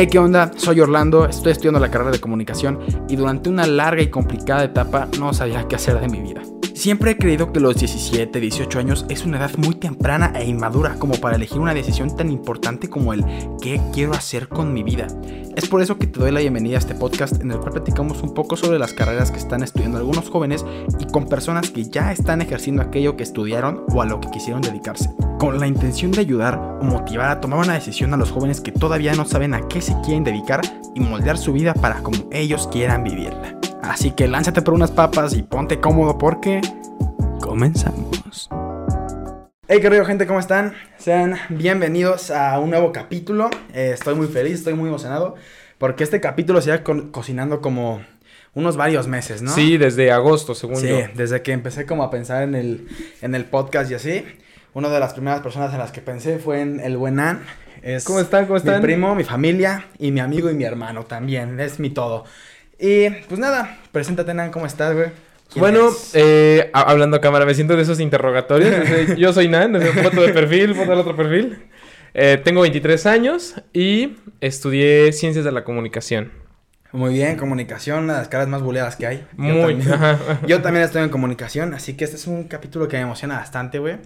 Hey, ¿qué onda? Soy Orlando, estoy estudiando la carrera de comunicación y durante una larga y complicada etapa no sabía qué hacer de mi vida. Siempre he creído que los 17, 18 años es una edad muy temprana e inmadura como para elegir una decisión tan importante como el qué quiero hacer con mi vida. Es por eso que te doy la bienvenida a este podcast en el cual platicamos un poco sobre las carreras que están estudiando algunos jóvenes y con personas que ya están ejerciendo aquello que estudiaron o a lo que quisieron dedicarse. Con la intención de ayudar o motivar a tomar una decisión a los jóvenes que todavía no saben a qué se quieren dedicar y moldear su vida para como ellos quieran vivirla. Así que lánzate por unas papas y ponte cómodo porque comenzamos. Hey, querido gente, ¿cómo están? Sean bienvenidos a un nuevo capítulo. Eh, estoy muy feliz, estoy muy emocionado porque este capítulo se va co cocinando como unos varios meses, ¿no? Sí, desde agosto, según sí, yo. desde que empecé como a pensar en el, en el podcast y así. Una de las primeras personas en las que pensé fue en el buen An. Es ¿Cómo están? ¿Cómo están? Mi primo, mi familia y mi amigo y mi hermano también. Es mi todo. Y pues nada, preséntate, Nan, ¿cómo estás, güey? Bueno, eh, hablando a cámara, me siento de esos interrogatorios. Yo soy Nan, foto de perfil, foto del otro perfil. Eh, tengo 23 años y estudié Ciencias de la Comunicación. Muy bien, comunicación, una de las caras más buleadas que hay. Muy. Yo también, yo también estoy en comunicación, así que este es un capítulo que me emociona bastante, güey.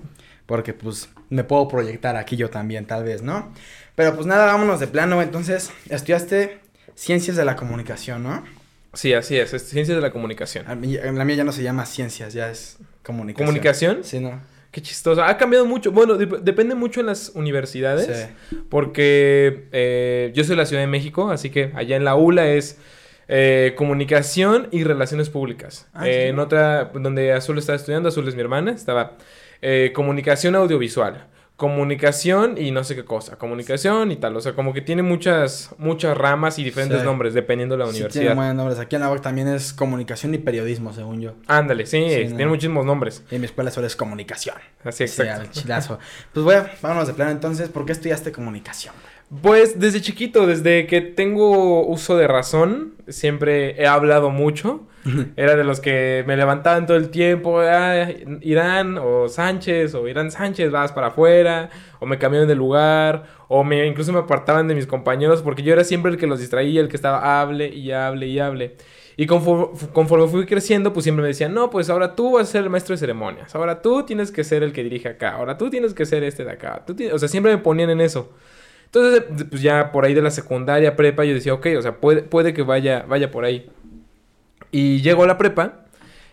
Porque pues me puedo proyectar aquí yo también, tal vez, ¿no? Pero pues nada, vámonos de plano, entonces, estudiaste Ciencias de la Comunicación, ¿no? Sí, así es, es Ciencias de la Comunicación. A mí, la mía ya no se llama Ciencias, ya es Comunicación. ¿Comunicación? Sí, ¿no? Qué chistoso. Ha cambiado mucho. Bueno, depende mucho en las universidades. Sí. Porque eh, yo soy de la Ciudad de México, así que allá en la ULA es eh, comunicación y relaciones públicas. Ah, eh, sí. En otra, donde Azul estaba estudiando, Azul es mi hermana, estaba eh, comunicación audiovisual. Comunicación y no sé qué cosa, comunicación y tal, o sea, como que tiene muchas muchas ramas y diferentes Sí. nombres dependiendo de la Sí, tiene universidad. buenos nombres. Aquí en la UAC también es comunicación y periodismo, según yo. Ándale, sí, Sí, tiene no. muchísimos nombres. Y en mi escuela solo es comunicación. Así, Sí, exacto. al chilazo. Pues bueno, vámonos de plano entonces. ¿Por qué estudiaste comunicación? Pues desde chiquito, desde que tengo uso de razón, siempre he hablado mucho. Era de los que me levantaban todo el tiempo, "Ah, Irán o Sánchez o Irán Sánchez, vas para afuera, o me cambiaron de lugar, o me incluso me apartaban de mis compañeros porque yo era siempre el que los distraía, el que estaba hable y hable y hable. Y conforme, conforme fui creciendo, pues siempre me decían, no, pues ahora tú vas a ser el maestro de ceremonias, ahora tú tienes que ser el que dirige acá, ahora tú tienes que ser este de acá. Tú ti-". O sea, siempre me ponían en eso. Entonces, pues ya por ahí de la secundaria, prepa, yo decía, ok, o sea, puede, puede que vaya, vaya por ahí. Y llego a la prepa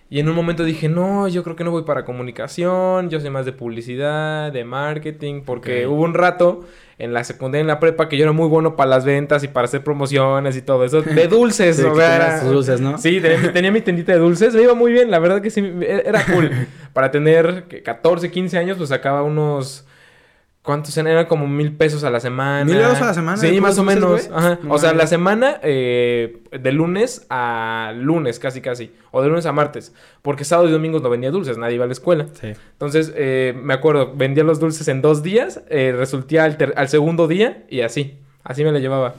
y en un momento dije, no, yo creo que no voy para comunicación, yo soy más de publicidad, de marketing, porque Ok. hubo un rato en la secundaria, en la prepa, que yo era muy bueno para las ventas y para hacer promociones y todo eso, de dulces, Sí, o sea, dulces, ¿no? Sí, tenía, mi- tenía mi tendita de dulces, me iba muy bien, la verdad que sí, era cool. Para tener que 14, 15 años, pues sacaba unos... ¿Cuántos eran? Eran como mil pesos a la semana. ¿Mil euros a la semana Sí, más o menos. Ajá. No o sea, la semana eh, de lunes a lunes, casi casi. O de lunes a martes. Porque sábado y domingos no vendía dulces, nadie iba a la escuela. Sí. Entonces, eh, me acuerdo, vendía los dulces en dos días, eh, resulté al, al segundo día y así. Así me la llevaba.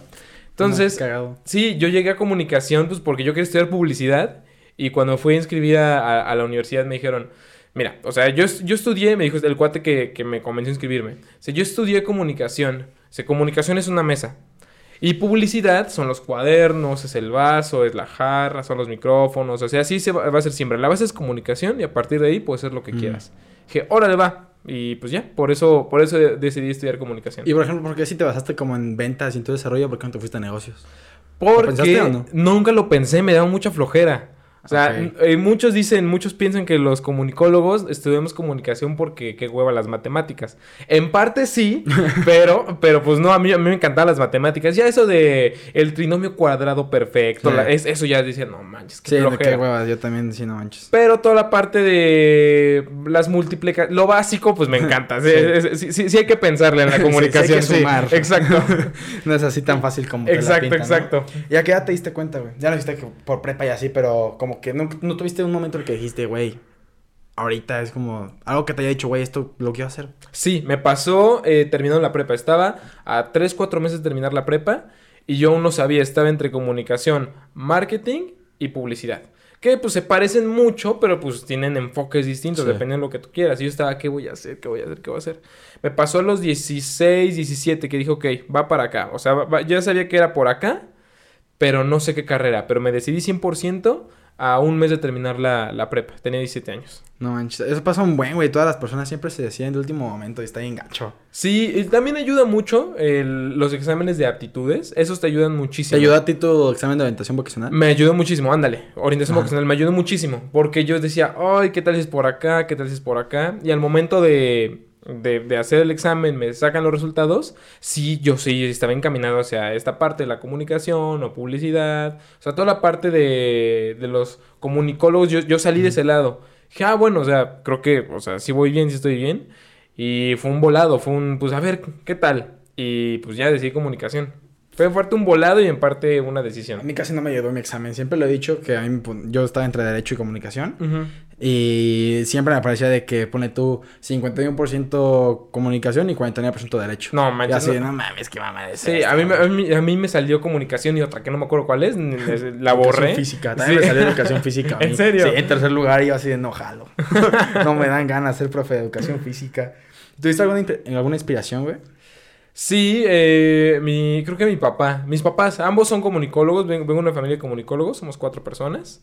Entonces. Sí, yo llegué a comunicación pues porque yo quería estudiar publicidad y cuando fui a inscribir a, a- a la universidad me dijeron, mira, o sea, yo, yo estudié, me dijo el cuate que, que me convenció a inscribirme, o sea, yo estudié comunicación, o sea, comunicación es una mesa y publicidad son los cuadernos, es el vaso, es la jarra, son los micrófonos, o sea, así se va, va a ser siempre, la base es comunicación y a partir de ahí puedes hacer lo que Mm. quieras. Dije, órale va. Y pues ya, por eso, por eso decidí estudiar comunicación. Y por ejemplo, ¿por qué si te basaste como en ventas y en tu desarrollo? ¿Por qué no te fuiste a negocios? Porque pensaste o no? nunca lo pensé, me daba mucha flojera. O sea, eh, muchos dicen, muchos piensan que los comunicólogos estudiamos comunicación porque qué hueva las matemáticas. En parte sí, pero, pero pues no, a mí, a mí me encantaban las matemáticas. Ya eso de el trinomio cuadrado perfecto, Sí. la- es, eso ya decía, no manches, qué Sí, de qué huevas, yo también, sí, no manches. Pero toda la parte de las multiplicaciones, lo básico, pues me encanta. Sí, Sí. es- sí- sí- sí hay que pensarle en la Sí, sí hay comunicación. que sí. sumar. Exacto. no es así tan fácil como te la exacto, pintan, ¿no? exacto. ¿Y a qué edad te diste cuenta, güey? Ya lo dijiste que por prepa y así, pero como que no, no tuviste un momento en el que dijiste, güey, ahorita es como algo que te haya dicho, güey, esto lo quiero hacer. Sí, me pasó eh, terminando la prepa. Estaba a 3, 4 meses de terminar la prepa y yo aún no sabía, estaba entre comunicación, marketing y publicidad. que pues se parecen mucho, pero pues tienen enfoques distintos, Sí. depende de lo que tú quieras. Y yo estaba, ¿qué voy a hacer? ¿Qué voy a hacer? ¿Qué voy a hacer? Me pasó a los 16, 17 que dijo, ok, va para acá. O sea, va- ya sabía que era por acá, pero no sé qué carrera. Pero me decidí 100% a un mes de terminar la, la prepa. Tenía 17 años. No manches, eso pasa un buen, güey. Todas las personas siempre se deciden de último momento y está bien gacho. Sí, y también ayuda mucho el- los exámenes de aptitudes. Esos te ayudan ¿Te muchísimo. ayudó a ti tu examen de orientación vocacional? Me ayudó muchísimo, ándale. Orientación Ajá. vocacional me ayudó muchísimo. Porque yo decía, ay, ¿qué tal si es por acá? ¿Qué tal si es por acá? Y al momento de, de, de hacer el examen, me sacan los resultados. Sí, yo sí estaba encaminado hacia esta parte de la comunicación o publicidad. O sea, toda la parte de, de los comunicólogos, yo, yo salí de ese lado. Dije, ah, bueno, o sea, creo que, o sea, sí voy bien, sí estoy bien. Y fue un volado, fue un, pues a ver, ¿qué tal? Y pues ya decidí comunicación. Fue en parte un volado y en parte una A decisión. mí casi no me ayudó mi examen. Siempre lo he dicho que a mí pon- yo estaba entre Derecho y Comunicación. Ujú. Y siempre me parecía de que pone tú 51% comunicación y 49% derecho. No, Y manches, así, no. no, mames, qué mamá de Sí, a mí, a, mí, a mí me salió comunicación y otra que no me acuerdo cuál es. La borré. física. También Sí. me salió educación física. a ¿En serio? Sí, en tercer lugar y yo así de no jalo. no me dan ganas de ser profe de educación física. ¿Tuviste alguna, alguna inspiración, güey? Sí, eh, mi, creo que mi papá, mis papás, ambos son comunicólogos, ven- vengo de una familia de comunicólogos, somos cuatro personas.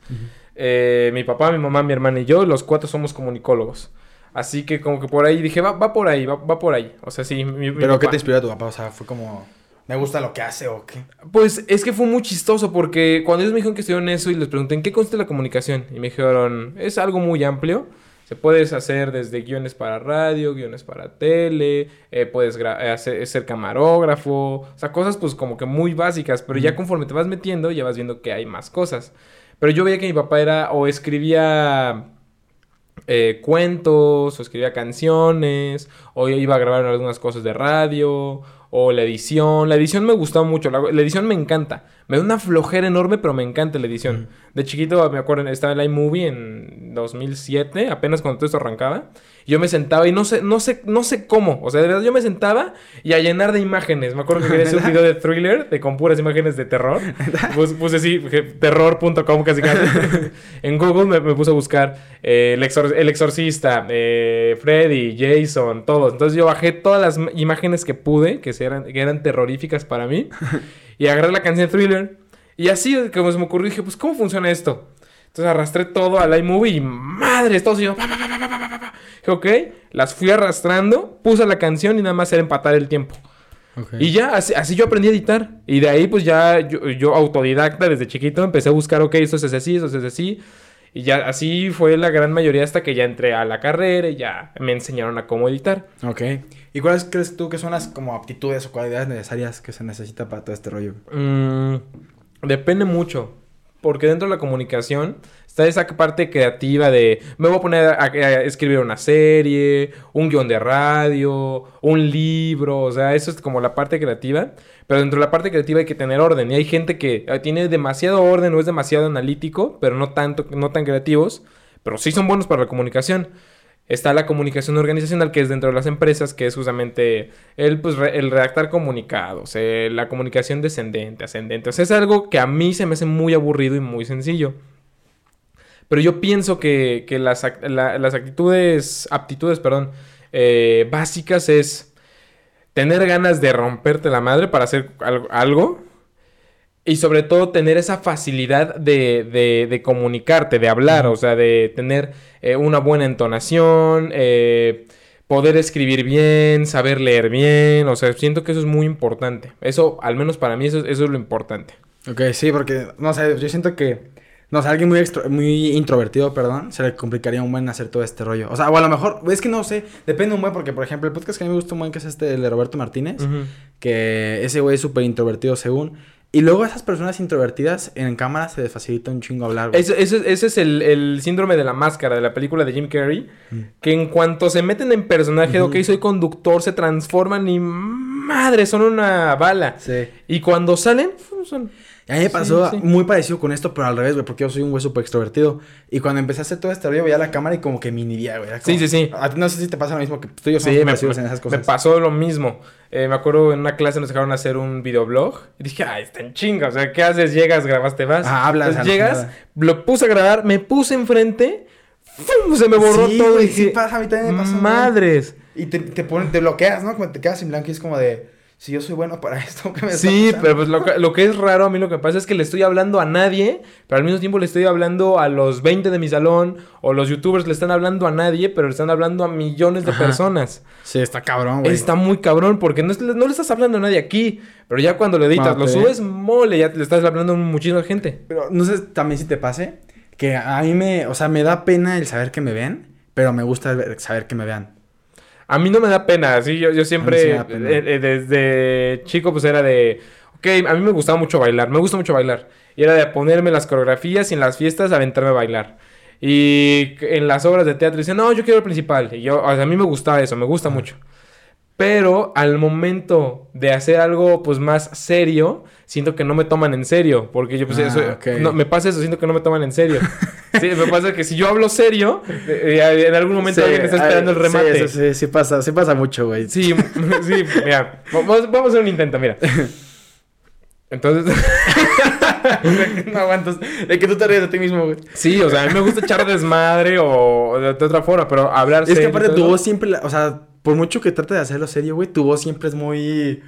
Eh, mi papá, mi mamá, mi hermana y yo, los cuatro somos comunicólogos. Así que como que por ahí dije, va, va por ahí, va, va por ahí. O sea, sí, mi, mi ¿Pero qué te inspiró a tu papá? O sea, fue como... ¿Me gusta lo que hace o qué? Pues es que fue muy chistoso porque cuando ellos me dijeron que estudiaron eso y les pregunté en qué consiste la comunicación y me dijeron, es algo muy amplio. Se puedes hacer desde guiones para radio, guiones para tele, eh, puedes eh, hacer, ser camarógrafo, o sea, cosas pues como que muy básicas, pero ya conforme te vas metiendo ya vas viendo que hay más cosas. Pero yo veía que mi papá era o escribía eh, cuentos, o escribía canciones, o iba a grabar algunas cosas de radio, o la edición. La edición me gustó mucho, la, la edición me encanta. Me da una flojera enorme, pero me encanta la edición. De chiquito, me acuerdo, estaba en iMovie en 2007, apenas cuando todo esto arrancaba. Yo me sentaba y no sé, no sé, no sé cómo. O sea, de verdad yo me sentaba y a llenar de imágenes. Me acuerdo que quería hacer un video de thriller, de, con puras imágenes de terror. Pus- puse así, terror.com casi casi. en Google me, me puse a buscar eh, el, exor- el exorcista, eh, Freddy, Jason, todos. Entonces yo bajé todas las imágenes que pude, que, eran, que eran terroríficas para mí. y agarré la canción Thriller. Y así, como se me ocurrió, dije, pues, ¿cómo funciona esto? Entonces arrastré todo al iMovie y madre, todo pa, pa, pa, Dije, ok, las fui arrastrando, puse la canción y nada más era empatar el tiempo. Y ya, así, así yo aprendí a editar. Y de ahí, pues ya yo, yo autodidacta desde chiquito empecé a buscar, ok, esto hace así, esto hace así. Y ya así fue la gran mayoría hasta que ya entré a la carrera y ya me enseñaron a cómo editar. Ok. ¿Y cuáles crees tú que son las como aptitudes o cualidades necesarias que se necesita para todo este rollo? Mm, depende mucho. Porque dentro de la comunicación está esa parte creativa de me voy a poner a, escribir una serie, un guion de radio, un libro, o sea, eso es como la parte creativa. Pero dentro de la parte creativa hay que tener orden. Y hay gente que eh, tiene demasiado orden o es demasiado analítico, pero no tanto, no tan creativos, pero sí son buenos para la comunicación. Está la comunicación organizacional, que es dentro de las empresas, que es justamente el, pues, el redactar comunicados, eh, la comunicación descendente, ascendente. O sea, es algo que a mí se me hace muy aburrido y muy sencillo. Pero yo pienso que, que las, la- las actitudes, aptitudes, perdón, eh, básicas es tener ganas de romperte la madre para hacer algo. y sobre todo tener esa facilidad de, de- de comunicarte, de hablar, o sea, de tener eh, una buena entonación, eh, poder escribir bien, saber leer bien, o sea, siento que eso es muy importante. Eso, al menos para mí, eso, eso es lo importante. Ok, sí, porque, no sé, yo siento que, no sé, alguien muy, extro- muy introvertido, perdón, se le complicaría un buen hacer todo este rollo. O sea, o a lo mejor, es que no sé, depende un buen, porque, por ejemplo, el podcast que a mí me gusta un buen, que es este, el de Roberto Martínez, que ese güey es súper introvertido según. Y luego esas personas introvertidas en cámara se les facilita un chingo hablar. güey. Ese, ese- es el, el síndrome de la máscara de la película de Jim Carrey. Que en cuanto se meten en personaje, Ujú. ok, soy conductor, se transforman y madre, son una bala. Sí. Y cuando salen, son... Y a mí me pasó sí. muy parecido con esto, pero al revés, güey, porque yo soy un güey súper extrovertido. Y cuando empecé a hacer todo este rollo, veía la cámara y como que me inhibía, güey. Como- Sí, sí, sí. A ti no sé si te pasa lo mismo que tú y yo Sí, somos me, en esas me cosas. pasó lo mismo. Eh, me acuerdo en una clase nos dejaron hacer un videoblog. Y dije, ay, está en chinga. O sea, ¿qué haces? Llegas, grabaste, vas. Ah, hablas, Entonces llegas, lo puse a grabar, me puse enfrente. ¡fum! Se me borró todo. güey, y dije, sí pasa, a mí también me güey. Madres. Y te, te, ponen, te bloqueas, ¿no? Como te quedas en blanco y es como de, si yo soy bueno para esto, ¿qué me Sí, pero pues lo, que- lo que es raro a mí lo que pasa es que le estoy hablando a nadie, pero al mismo tiempo le estoy hablando a los 20 de mi salón, o los youtubers le están hablando a nadie, pero le están hablando a millones de Ajá. personas. Sí, está cabrón, güey. Está muy cabrón porque no, no le estás hablando a nadie aquí, pero ya cuando lo editas, lo subes, mole, ya le estás hablando a muchísima gente. Pero no sé también si te pase, que a mí me, o sea, me da pena el saber que me ven, pero me gusta saber que me vean. A mí no me da pena, sí, yo, yo siempre, eh, eh, desde chico, pues era de, ok, a mí me gustaba mucho bailar, me gusta mucho bailar. Y era de ponerme las coreografías y en las fiestas aventarme a bailar. Y en las obras de teatro dicen, no, yo quiero el principal. Y yo, o sea, a mí me gustaba eso, me gusta mucho. Pero al momento de hacer algo pues más serio, siento que no me toman en serio. Porque yo pues Ah, eso- ok. no, me pasa eso, siento que no me toman en serio. sí, me pasa que si yo hablo serio, eh, en algún momento alguien está esperando el remate. Sí, sí, sí, sí pasa, sí pasa mucho, güey. Sí, sí, mira, vamos, vamos a hacer un intento, mira. Entonces, no aguantas. De que tú te ríes de ti mismo, güey. sí, o sea, a mí me gusta echar desmadre o de, de otra forma, pero hablar Es que aparte tu voz siempre, la- o sea, por mucho que trate de hacerlo serio, güey, tu voz siempre es muy,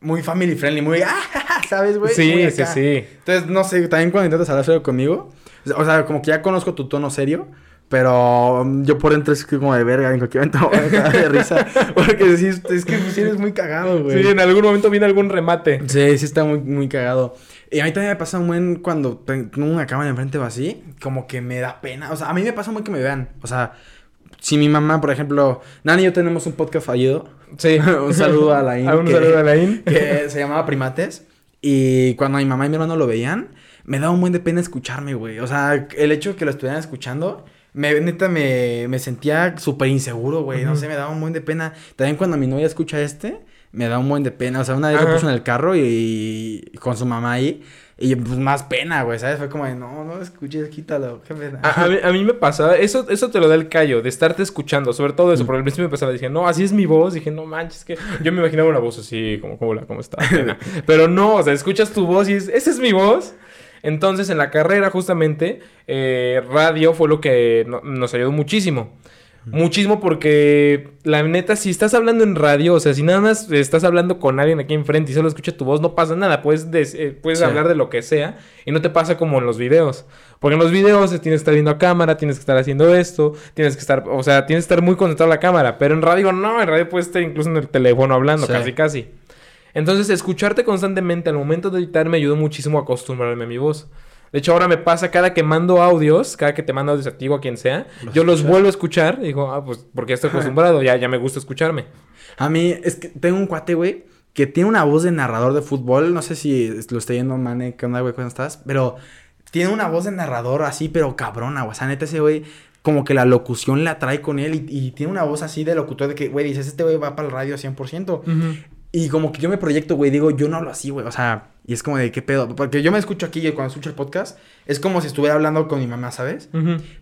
muy family friendly, muy, ah, ¿sabes, güey? Muy Sí, acá. sí, sí. Entonces, no sé, también cuando intentas hablar serio conmigo, o sea, como que ya conozco tu tono serio, pero um, yo por dentro es como de verga, en cualquier momento me voy a de risa, porque sí, es que sí eres muy cagado, güey. Sí, en algún momento viene algún remate. Sí, sí está muy, muy cagado. Y a mí también me pasa un buen cuando tengo una cámara enfrente o así, como que me da pena. O sea, a mí me pasa muy que me vean. O sea, si mi mamá, por ejemplo, Nani y yo tenemos un podcast fallido. Sí. un saludo a Laín. Ah, un que- saludo a Laín. Que se llamaba Primates. Y cuando mi mamá y mi hermano lo veían, me daba un buen de pena escucharme, güey. O sea, el hecho de que lo estuvieran escuchando, me, neta me, me sentía súper inseguro, güey. No sé, me daba un buen de pena. También cuando mi novia escucha este, me da un buen de pena. O sea, una vez lo Ajá. puso en el carro y, y con su mamá ahí. Y pues más pena, güey, ¿sabes? Fue como de, no, no escuches, quítalo, qué pena. A, a mí, a mí me pasaba, eso, eso te lo da el callo, de estarte escuchando, sobre todo eso, Mm. porque al principio me pasaba, dije, no, así es mi voz, dije, no manches, que yo me imaginaba una voz así, como, como, la, ¿cómo está? Nena?". Pero no, o sea, escuchas tu voz y es, esa es mi voz. Entonces, en la carrera, justamente, eh, radio fue lo que no- nos ayudó muchísimo. Muchísimo porque, la neta, si estás hablando en radio, o sea, si nada más estás hablando con alguien aquí enfrente y solo escucha tu voz, no pasa nada. Puedes, des- eh, puedes Sí. hablar de lo que sea y no te pasa como en los videos. Porque en los videos tienes que estar viendo a cámara, tienes que estar haciendo esto, tienes que estar, o sea, tienes que estar muy concentrado en la cámara. Pero en radio no, en radio puedes estar incluso en el teléfono hablando, Sí. casi, casi. Entonces, escucharte constantemente al momento de editar me ayudó muchísimo a acostumbrarme a mi voz. De hecho, ahora me pasa cada que mando audios, cada que te mando audios a ti o a quien sea, ¿Los yo los vuelvo a escuchar y digo, ah, pues porque ya estoy acostumbrado, ya, ya me gusta escucharme. A mí, es que tengo un cuate, güey, que tiene una voz de narrador de fútbol. No sé si lo estoy yendo, Mane, ¿qué onda, güey? ¿Cómo estás? Pero tiene una voz de narrador así, pero cabrona, güey. O sea, neta, ese güey, como que la locución la trae con él y, y tiene una voz así de locutor de que, güey, dices, este güey va para el radio 100%. Y como que yo me proyecto, güey, digo, yo no hablo así, güey. O sea, y es como de qué pedo. Porque yo me escucho aquí y cuando escucho el podcast, es como si estuviera hablando con mi mamá, ¿sabes?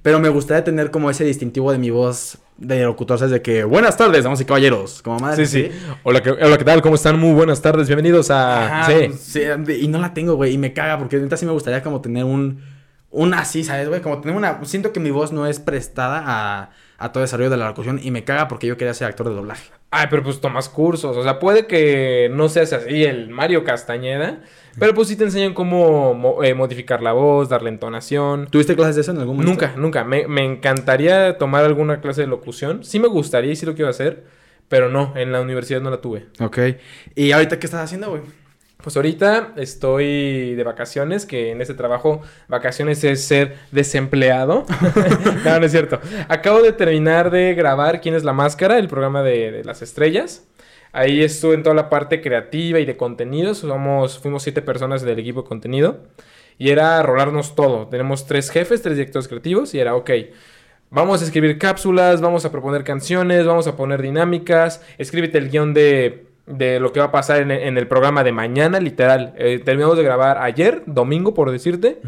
Pero me gustaría tener como ese distintivo de mi voz de locutor, ¿sabes? De que, buenas tardes, damas y caballeros. Como madre. Sí, sí. Hola, ¿qué, hola, ¿qué tal? ¿Cómo están? Muy buenas tardes. Bienvenidos a... Ajá, sí. sí, y no la tengo, güey, y me caga porque neta sí me gustaría como tener un un así, ¿sabes, güey? Como tener una siento que mi voz no es prestada a a todo el desarrollo de la locución y me caga porque yo quería ser actor de doblaje. Ay, pero pues tomas cursos. O sea, puede que no seas así el Mario Castañeda, pero pues sí te enseñan cómo mo- eh, modificar la voz, darle entonación. ¿Tuviste clases de eso en algún momento? Nunca, nunca. Me, me encantaría tomar alguna clase de locución. Sí me gustaría y sí lo quiero hacer, pero no, en la universidad no la tuve. Ok. ¿Y ahorita qué estás haciendo, güey? Pues ahorita estoy de vacaciones, que en ese trabajo vacaciones es ser desempleado. no, no es cierto. Acabo de terminar de grabar ¿Quién es la máscara? El programa de, de las estrellas. Ahí estuve en toda la parte creativa y de contenidos. Somos, fuimos siete personas del equipo de contenido. Y era rolarnos todo. Tenemos tres jefes, tres directores creativos. Y era, ok, vamos a escribir cápsulas, vamos a proponer canciones, vamos a poner dinámicas. Escríbete el guion de de lo que va a pasar en, en el programa de mañana, literal. Eh, terminamos de grabar ayer, domingo, por decirte.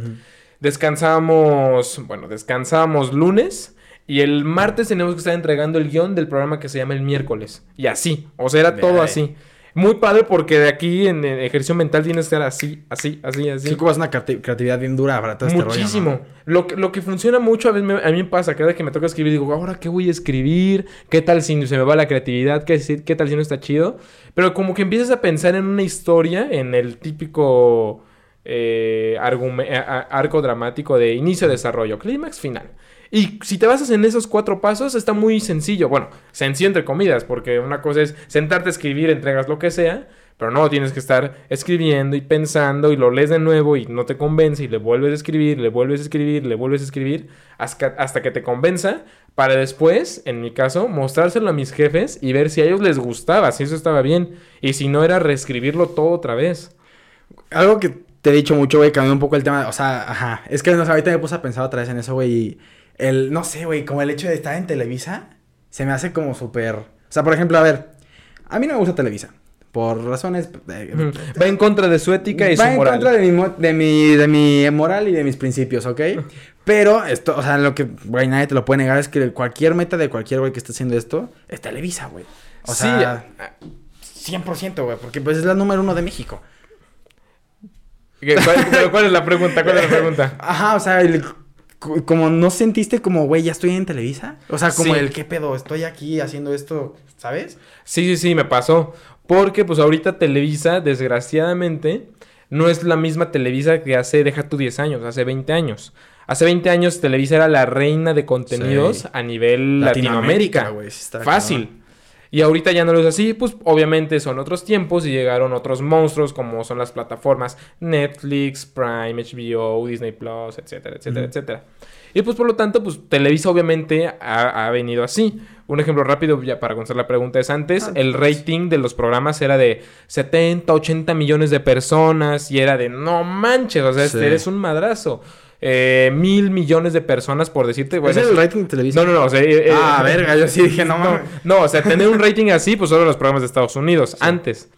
Descansamos, bueno, descansamos lunes. Y el martes tenemos que estar entregando el guion del programa que se llama el miércoles. Y así. O sea, era todo así. Muy padre porque de aquí en el ejercicio mental tienes que estar así, así, así, así. Sí, ocupas una creati- creatividad bien dura para todo este rollo, Muchísimo. ¿no? lo, que, lo que funciona mucho a, veces me- a mí me pasa, cada vez que me toca escribir, digo, ahora qué voy a escribir, qué tal si se me va la creatividad, qué, qué tal si no está chido. Pero como que empiezas a pensar en una historia, en el típico eh, arco dramático de inicio, desarrollo, clímax, final. Y si te basas en esos cuatro pasos, está muy sencillo. Bueno, sencillo entre comidas, porque una cosa es sentarte a escribir, entregas lo que sea, pero no, tienes que estar escribiendo y pensando y lo lees de nuevo y no te convence y le vuelves a escribir, le vuelves a escribir, le vuelves a escribir hasta, que te convenza para después, en mi caso, mostrárselo a mis jefes y ver si a ellos les gustaba, si eso estaba bien y si no era reescribirlo todo otra vez. Algo que te he dicho mucho, güey, cambió un poco el tema. O sea, ajá. Es que ahorita me puse a pensar otra vez en eso, güey. El, no sé, güey, como el hecho de estar en Televisa, se me hace como súper. O sea, por ejemplo, a ver, a mí no me gusta Televisa. Por razones. eh. Va en contra de su ética y Va su en moral. contra de mi, de, mi, de mi moral y de mis principios, ¿ok? Pero esto, o sea, lo que, güey, nadie te lo puede negar es que cualquier meta de cualquier güey que esté haciendo esto es Televisa, güey. O Sí, sea, 100%, güey, porque pues es la número uno de México. ¿Qué- ¿Cuál, pero cuál es la pregunta? ¿Cuál es la pregunta? Ajá, o sea, el- como no sentiste como, güey, ya estoy en Televisa. O sea, como Sí. el, ¿qué pedo? Estoy aquí haciendo esto, ¿sabes? Sí, sí, sí, me pasó. Porque pues ahorita Televisa, desgraciadamente, no es la misma Televisa que hace, deja tú 10 años, hace 20 años. Hace 20 años Televisa era la reina de contenidos Sí. a nivel Latinoamérica, sí Fácil. Y ahorita ya no lo es así, pues obviamente son otros tiempos y llegaron otros monstruos como son las plataformas Netflix, Prime, HBO, Disney Plus, etcétera, etcétera, etcétera. Y pues por lo tanto, pues Televisa obviamente ha, ha venido así. Un ejemplo rápido, ya para contestar la pregunta es antes, Ah, el rating de los programas era de 70, 80 millones de personas y era de no manches, o sea, este eres un madrazo. Eh, mil millones de personas, por decirte. bueno, ¿Es el rating de Televisa? No, no, no. o sea, eh, eh, Ah, verga, yo sí dije, no, no, mames. no, o sea, tener un rating así, pues solo los programas de Estados Unidos, antes.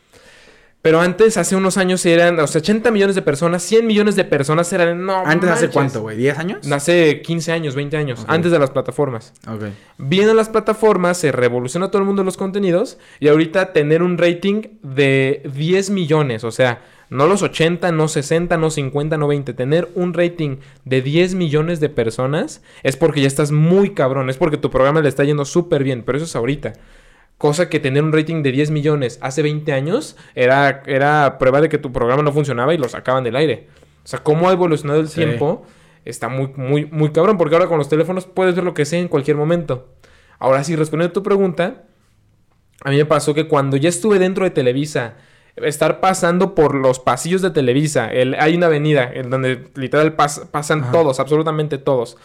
Pero antes, hace unos años eran, o sea, 80 millones de personas, 100 millones de personas eran, no ¿Antes hace cuánto, güey? ¿10 años? Hace 15 años, 20 años, antes de las plataformas. Ok. Vienen las plataformas, se revoluciona todo el mundo los contenidos y ahorita tener un rating de 10 millones, o sea, no los 80, no 60, no 50, no 20, tener un rating de 10 millones de personas es porque ya estás muy cabrón, es porque tu programa le está yendo súper bien, pero eso es ahorita. Cosa que tener un rating de 10 millones hace 20 años era, era prueba de que tu programa no funcionaba y lo sacaban del aire. O sea, cómo ha evolucionado el Sí. tiempo está muy, muy, muy cabrón, porque ahora con los teléfonos puedes ver lo que sea en cualquier momento. Ahora sí, respondiendo a tu pregunta, a mí me pasó que cuando ya estuve dentro de Televisa, estar pasando por los pasillos de Televisa, el- hay una avenida en donde literal pas- pasan Ajá. todos, absolutamente todos.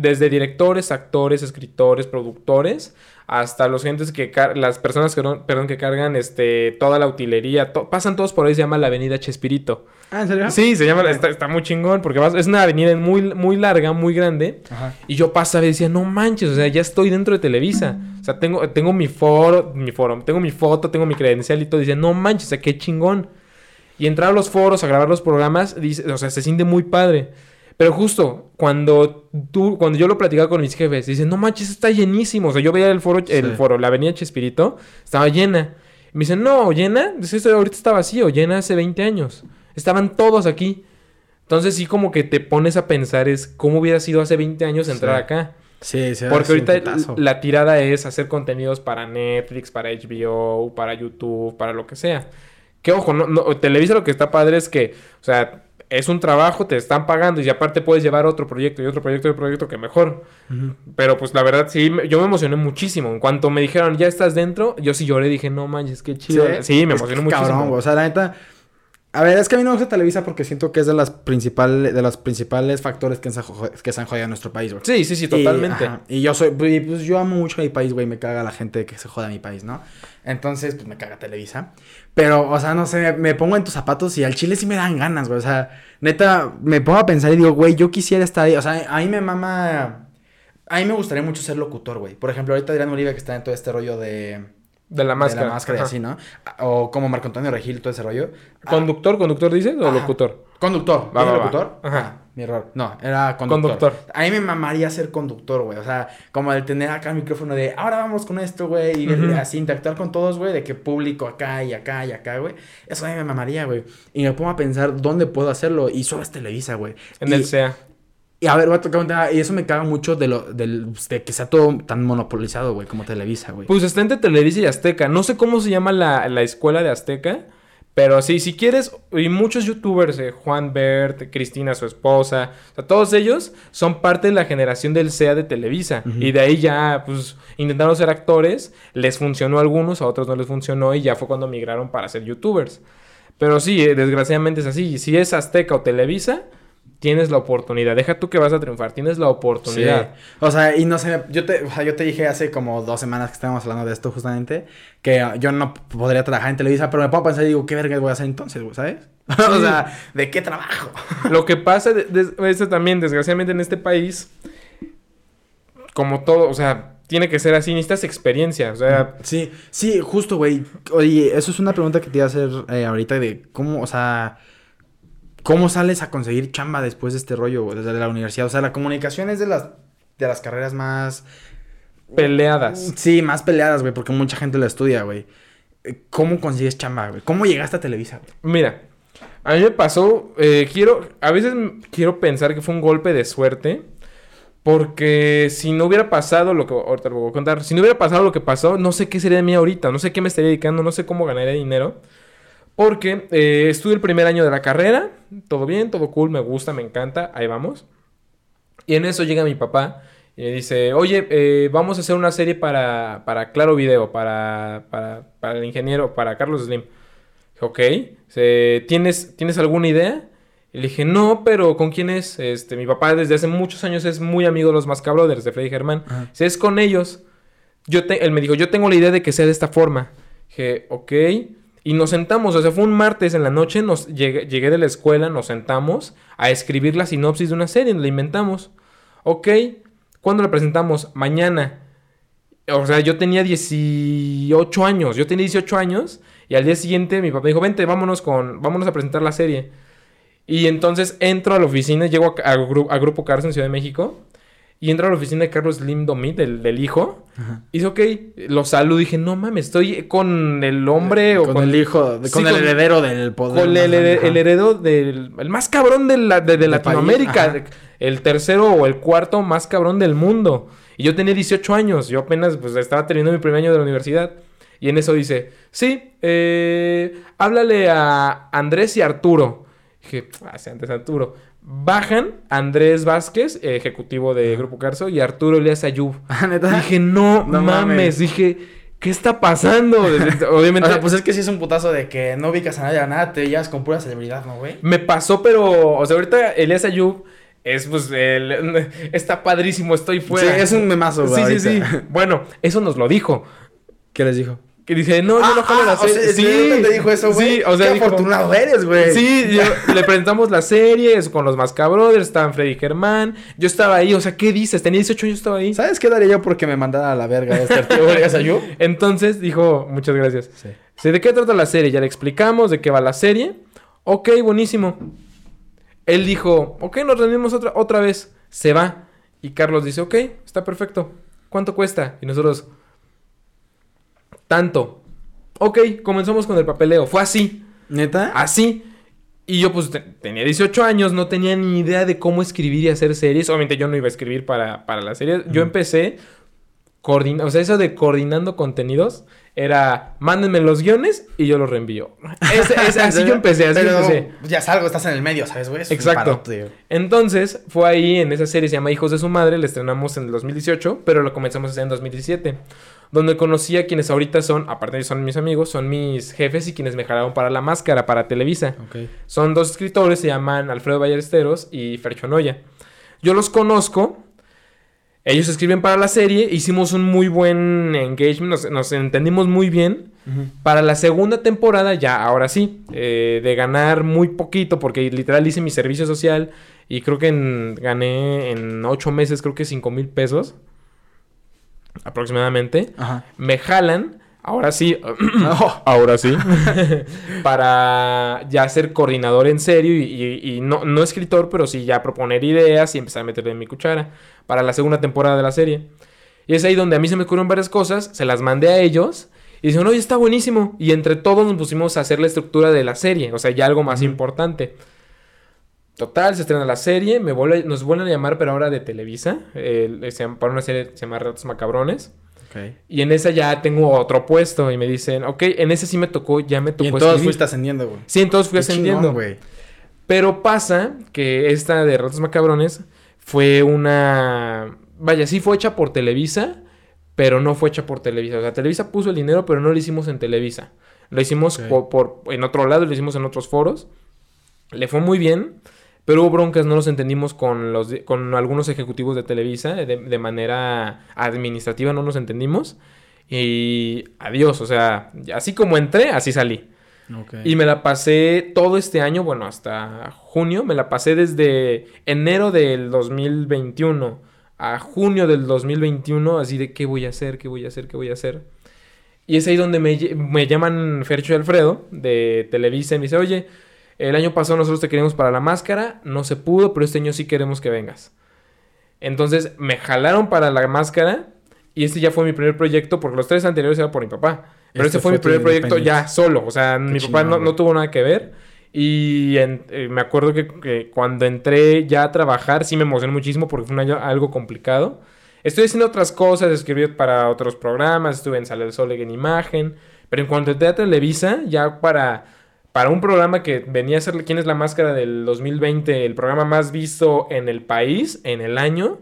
Desde directores, actores, escritores, productores, hasta los gentes que las personas que, perdón, que cargan este, toda la utilería, to- pasan todos por ahí, se llama la avenida Chespirito. Ah, ¿en serio? Sí, se llama, está, está muy chingón, porque vas- es una avenida muy, muy larga, muy grande. Ajá. Y yo pasaba y decía, no manches, o sea, ya estoy dentro de Televisa. O sea, tengo, tengo mi foro, mi foro, tengo mi foto, tengo mi credencial y todo. Dice, no manches, o sea, qué chingón. Y entrar a los foros, a grabar los programas, dice, o sea, se siente muy padre. Pero justo cuando tú, cuando yo lo platicaba con mis jefes, dicen, no manches, está llenísimo. O sea, yo veía el foro, el foro, la avenida Chespirito, estaba llena. Y me dicen, no, llena, "Esto ahorita está vacío, llena hace 20 años. Estaban todos aquí. Entonces sí como que te pones a pensar es cómo hubiera sido hace 20 años entrar Sí. acá. Sí, sí. Porque ahorita la tirada es hacer contenidos para Netflix, para HBO, para YouTube, para lo que sea. Que ojo, no, no, Televisa lo que está padre es que, o sea, es un trabajo, te están pagando y aparte puedes llevar otro proyecto y otro proyecto y otro proyecto que mejor. Pero pues la verdad sí, yo me emocioné muchísimo. En cuanto me dijeron, ya estás dentro, yo sí lloré, dije, no manches, qué chido. Sí, me Es emocioné que muchísimo. Cabrón. O sea, la neta. A ver, es que a mí no me gusta Televisa porque siento que es de las principales, de los principales factores que se, han jo- que se han jodido a nuestro país, güey. Sí, sí, sí, Y, totalmente. ajá, Y, yo soy, pues yo amo mucho a mi país, güey. Me caga la gente que se joda a mi país, ¿no? Entonces, pues me caga Televisa. Pero, o sea, no sé, me, me pongo en tus zapatos y al chile sí me dan ganas, güey. O sea, neta, me pongo a pensar y digo, güey, yo quisiera estar ahí. O sea, a mí me mama. A mí me gustaría mucho ser locutor, güey. Por ejemplo, ahorita Adrián Oliva que está en todo este rollo de. De la máscara. De la máscara y así, ¿no? O como Marco Antonio Regil, todo ese rollo. Ah, ¿Conductor? ¿Conductor dices o Ajá. locutor? Conductor. Va, ¿Dije va, va. locutor? Ajá. Ah, mi error. No, era conductor. Conductor. A mí me mamaría ser conductor, güey. O sea, como el tener acá el micrófono de ahora vamos con esto, güey. Y así interactuar con todos, güey. De que público acá y acá y acá, güey. Eso a mí me mamaría, güey. Y me pongo a pensar dónde puedo hacerlo. Y solo es Televisa, güey. En y, el SEA. Y a ver, voy a tocar un tema. Y eso me caga mucho de, lo, del, de que sea todo tan monopolizado, güey, como Televisa, güey. Pues está entre Televisa y Azteca. No sé cómo se llama la, la escuela de Azteca. Pero sí, si quieres, y muchos youtubers, eh, Juan Bert, Cristina, su esposa, o sea, todos ellos son parte de la generación del SEA de Televisa. Y de ahí ya, pues, intentaron ser actores, les funcionó a algunos, a otros no les funcionó, y ya fue cuando migraron para ser youtubers. Pero sí, eh, desgraciadamente es así. Si es Azteca o Televisa, tienes la oportunidad. Deja tú que vas a triunfar, tienes la oportunidad. Sí. O sea, y no sé, yo te, o sea, yo te dije hace como dos semanas que estábamos hablando de esto justamente, que yo no podría trabajar en Televisa, pero me a pensar y digo, ¿qué verga voy a hacer entonces, güey? ¿Sabes? o sea, ¿de qué trabajo? Lo que pasa, de- esto también, desgraciadamente, en este país, como todo, o sea, tiene que ser así, necesitas experiencia, o sea, Sí, sí, justo, güey. Oye, eso es una pregunta que te iba a hacer eh, ahorita de cómo, o sea, ¿cómo sales a conseguir chamba después de este rollo, güey, desde la universidad? O sea, la comunicación es de las, de las carreras más... peleadas. Sí, más peleadas, güey, porque mucha gente lo estudia, güey. Eh, ¿Cómo consigues chamba, güey? ¿Cómo llegaste a Televisa, güey? Mira, a mí me pasó, eh, quiero, a veces quiero pensar que fue un golpe de suerte, porque si no hubiera pasado lo que ahorita lo voy a contar, si no hubiera pasado lo que pasó, no sé qué sería de mí ahorita, no sé qué me estaría dedicando, no sé cómo ganaría dinero. Porque eh, estuve el primer año de la carrera, todo bien, todo cool, me gusta, me encanta, ahí vamos. Y en eso llega mi papá y me dice, oye, eh, vamos a hacer una serie para, para Claro Video, para, para, para el ingeniero, para Carlos Slim. Dije, ok, ¿tienes, ¿tienes alguna idea? Y le dije, no, pero ¿con quién es? Este, mi papá desde hace muchos años es muy amigo de los Masca Brothers, de Freddy Germán. Es con ellos, yo te- él me dijo, yo tengo la idea de que sea de esta forma. Dije, ok. Y nos sentamos, o sea, fue un martes en la noche, nos llegué, llegué de la escuela, nos sentamos a escribir la sinopsis de una serie, la inventamos. Ok, ¿cuándo la presentamos? Mañana. O sea, yo tenía 18 años, yo tenía 18 años y al día siguiente mi papá dijo, vente, vámonos con, vámonos a presentar la serie. Y entonces entro a la oficina, llego a, a a Grupo Cars en Ciudad de México y entro a la oficina de Carlos Slim Domit, del, del hijo. Ajá. Y dice, ok, lo saludo. Dije, no mames, estoy con el hombre o con, el hijo, Sí, con el heredero del poder. con el, heredero del el más cabrón de, la, de, Latinoamérica, el tercero o el cuarto más cabrón del mundo. Y yo tenía 18 años, yo apenas pues estaba terminando mi primer año de la universidad. Y en eso dice, sí, eh, háblale a Andrés y Arturo. Dije, ah, sí, antes Arturo. Bajan Andrés Vázquez, eh, ejecutivo de Grupo Carso, y Arturo Elias Ayub. Ah, ¿neta? Dije, no, No mames. mames. Dije, ¿qué está pasando? Obviamente. O sea, pues es que sí es un putazo de que no ubicas a nadie a nada, te llevas con pura celebridad, ¿no, güey? Me pasó, pero, o sea, ahorita Elias Ayub es, pues, el- está padrísimo, estoy fuera. Sí, es un memazo, Sí, güey. sí, sí. ahorita. Bueno, eso nos lo dijo. ¿Qué les dijo? Que dije, no, yo no jalo la Ah, o serie. sea, ¿sí? te dijo eso, güey? Sí, o sea, Qué dijo- afortunado eres, güey. Sí, yo- le presentamos la serie es con los Masca Brothers, estaban Freddy Germán. Yo estaba ahí, o sea, ¿qué dices? Tenía 18 años, estaba ahí. ¿Sabes qué daría yo porque me mandara a la verga este artículo? Entonces dijo, muchas gracias. Sí. Sí, ¿De qué trata la serie? Ya le explicamos de qué va la serie. Ok, buenísimo. Él dijo, ok, nos reunimos otra, otra vez. Se va. Y Carlos dice, ok, está perfecto. ¿Cuánto cuesta? Y nosotros, tanto. Ok, comenzamos con el papeleo. Fue así, ¿Neta? así. Y yo pues te- tenía 18 años, no tenía ni idea de cómo escribir y hacer series. Obviamente yo no iba a escribir para, para la serie. Yo empecé coordinando, o sea, eso de coordinando contenidos era mándenme los guiones y yo los reenvío. Ese- así yo empecé, así Pero empecé. ya salgo, estás en el medio, ¿sabes, güey? Es Exacto. Entonces, fue ahí en esa serie, se llama Hijos de su Madre, la estrenamos en el 2018, pero lo comenzamos a hacer en 2017, donde conocí a quienes ahorita son, aparte de son mis amigos, son mis jefes y quienes me jalaron para la máscara, para Televisa. Son dos escritores, se llaman Alfredo Ballesteros y Fercho Noya. Yo los conozco. Ellos escriben para la serie. Hicimos un muy buen engagement. Nos, nos entendimos muy bien. Para la segunda temporada, ya, ahora sí. eh, de ganar muy poquito. Porque literal hice mi servicio social. Y creo que en- gané en ocho meses, creo que cinco mil pesos. Aproximadamente Ajá. me jalan ahora sí, ahora sí, para ya ser coordinador en serio y, no, no, escritor, pero sí ya proponer ideas y empezar a meterle en mi cuchara para la segunda temporada de la serie. Y es ahí donde a mí se me ocurrieron varias cosas, se las mandé a ellos y dijeron, oye, está buenísimo. Y entre todos nos pusimos a hacer la estructura de la serie, o sea, ya algo más importante. Total, se estrena la serie, me vuelve, nos vuelven a llamar, pero ahora de Televisa, para una serie se llama Ratos Macabrones. Y en esa ya tengo otro puesto y me dicen, ok, en ese sí me tocó, ya me tocó. Y en todos fuiste ascendiendo, güey. Sí, en todos fui ascendiendo. Pero pasa que esta de Ratos Macabrones fue una. Vaya, sí fue hecha por Televisa, pero no fue hecha por Televisa. O sea, Televisa puso el dinero, pero no lo hicimos en Televisa. Lo hicimos por, en otro lado, lo hicimos en otros foros. Le fue muy bien. Pero hubo broncas, no los entendimos con, los, con algunos ejecutivos de Televisa, de, manera administrativa no nos entendimos. Y adiós, o sea, así como entré, así salí. Y me la pasé todo este año, bueno, hasta junio, me la pasé desde enero del 2021 a junio del 2021, así de qué voy a hacer, qué voy a hacer, qué voy a hacer. Y es ahí donde me, me llaman Fercho y Alfredo de Televisa y me dice, oye, el año pasado nosotros te queríamos para la máscara, no se pudo, pero este año sí queremos que vengas. Entonces me jalaron para la máscara y este ya fue mi primer proyecto, porque los tres anteriores eran por mi papá. Pero este, fue, mi primer proyecto ya solo, o sea, mi papá no, tuvo nada que ver. Y eh, me acuerdo que, cuando entré ya a trabajar sí me emocioné muchísimo porque fue un año algo complicado. Estoy haciendo otras cosas, escribí para otros programas, estuve en Sale del Sol en Imagen, pero en cuanto entré a Televisa, ya para para un programa que venía a ser ¿Quién es la máscara del 2020? El programa más visto en el país, en el año.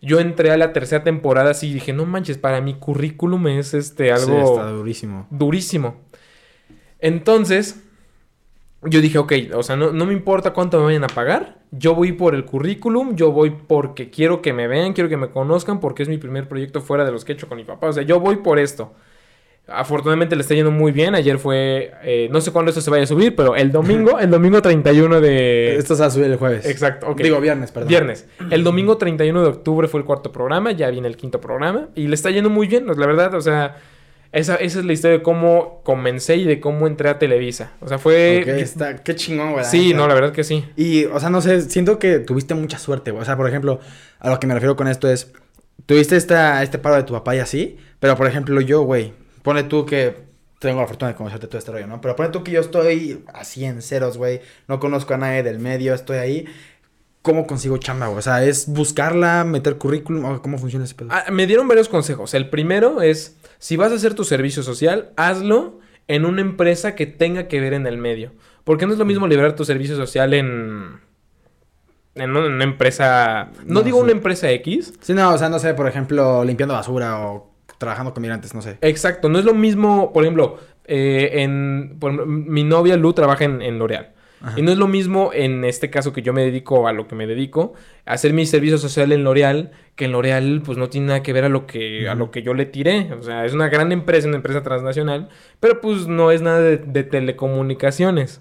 Yo entré a la tercera temporada así y dije, no manches, para mi currículum es este algo... Sí, está durísimo. Durísimo. Entonces, yo dije, ok, o sea, no, no, me importa cuánto me vayan a pagar. Yo voy por el currículum, yo voy porque quiero que me vean, quiero que me conozcan, porque es mi primer proyecto fuera de los que he hecho con mi papá. O sea, yo voy por esto. Afortunadamente le está yendo muy bien. Ayer fue, eh, no sé cuándo esto se vaya a subir, pero el domingo, el domingo 31 de... Esto se va a subir el jueves. Exacto, ok. Digo viernes, perdón. Viernes. El domingo 31 de octubre fue el cuarto programa, ya viene el quinto programa y le está yendo muy bien, la verdad, o sea, esa, esa es la historia de cómo comencé y de cómo entré a Televisa. O sea, fue... Está, qué chingón, güey. Sí, no, la verdad que sí. Y, o sea, no sé, siento que tuviste mucha suerte. O sea, por ejemplo, a lo que me refiero con esto es, tuviste esta, este paro de tu papá y así, pero por ejemplo yo, güey, pone tú que tengo la fortuna de conocerte todo este rollo, ¿no? Pero pone tú que yo estoy así en ceros, güey. No conozco a nadie del medio, estoy ahí. ¿Cómo consigo chamba, güey? O sea, ¿es buscarla, meter currículum? ¿Cómo funciona ese pedo? Ah, me dieron varios consejos. El primero es, si vas a hacer tu servicio social, hazlo en una empresa que tenga que ver en el medio. Porque no es lo mismo liberar tu servicio social en... En una empresa... No, digo una empresa X. Sí, no, o sea, no sé, por ejemplo, limpiando basura o trabajando con migrantes, no sé. Exacto, no es lo mismo, por ejemplo, eh, en, mi novia Lu trabaja en, L'Oreal. Y no es lo mismo en este caso que yo me dedico a lo que me dedico, hacer mi servicio social en L'Oreal, que en L'Oreal pues no tiene nada que ver a lo que, a lo que yo le tiré. O sea, es una gran empresa, una empresa transnacional, pero pues no es nada de, de telecomunicaciones.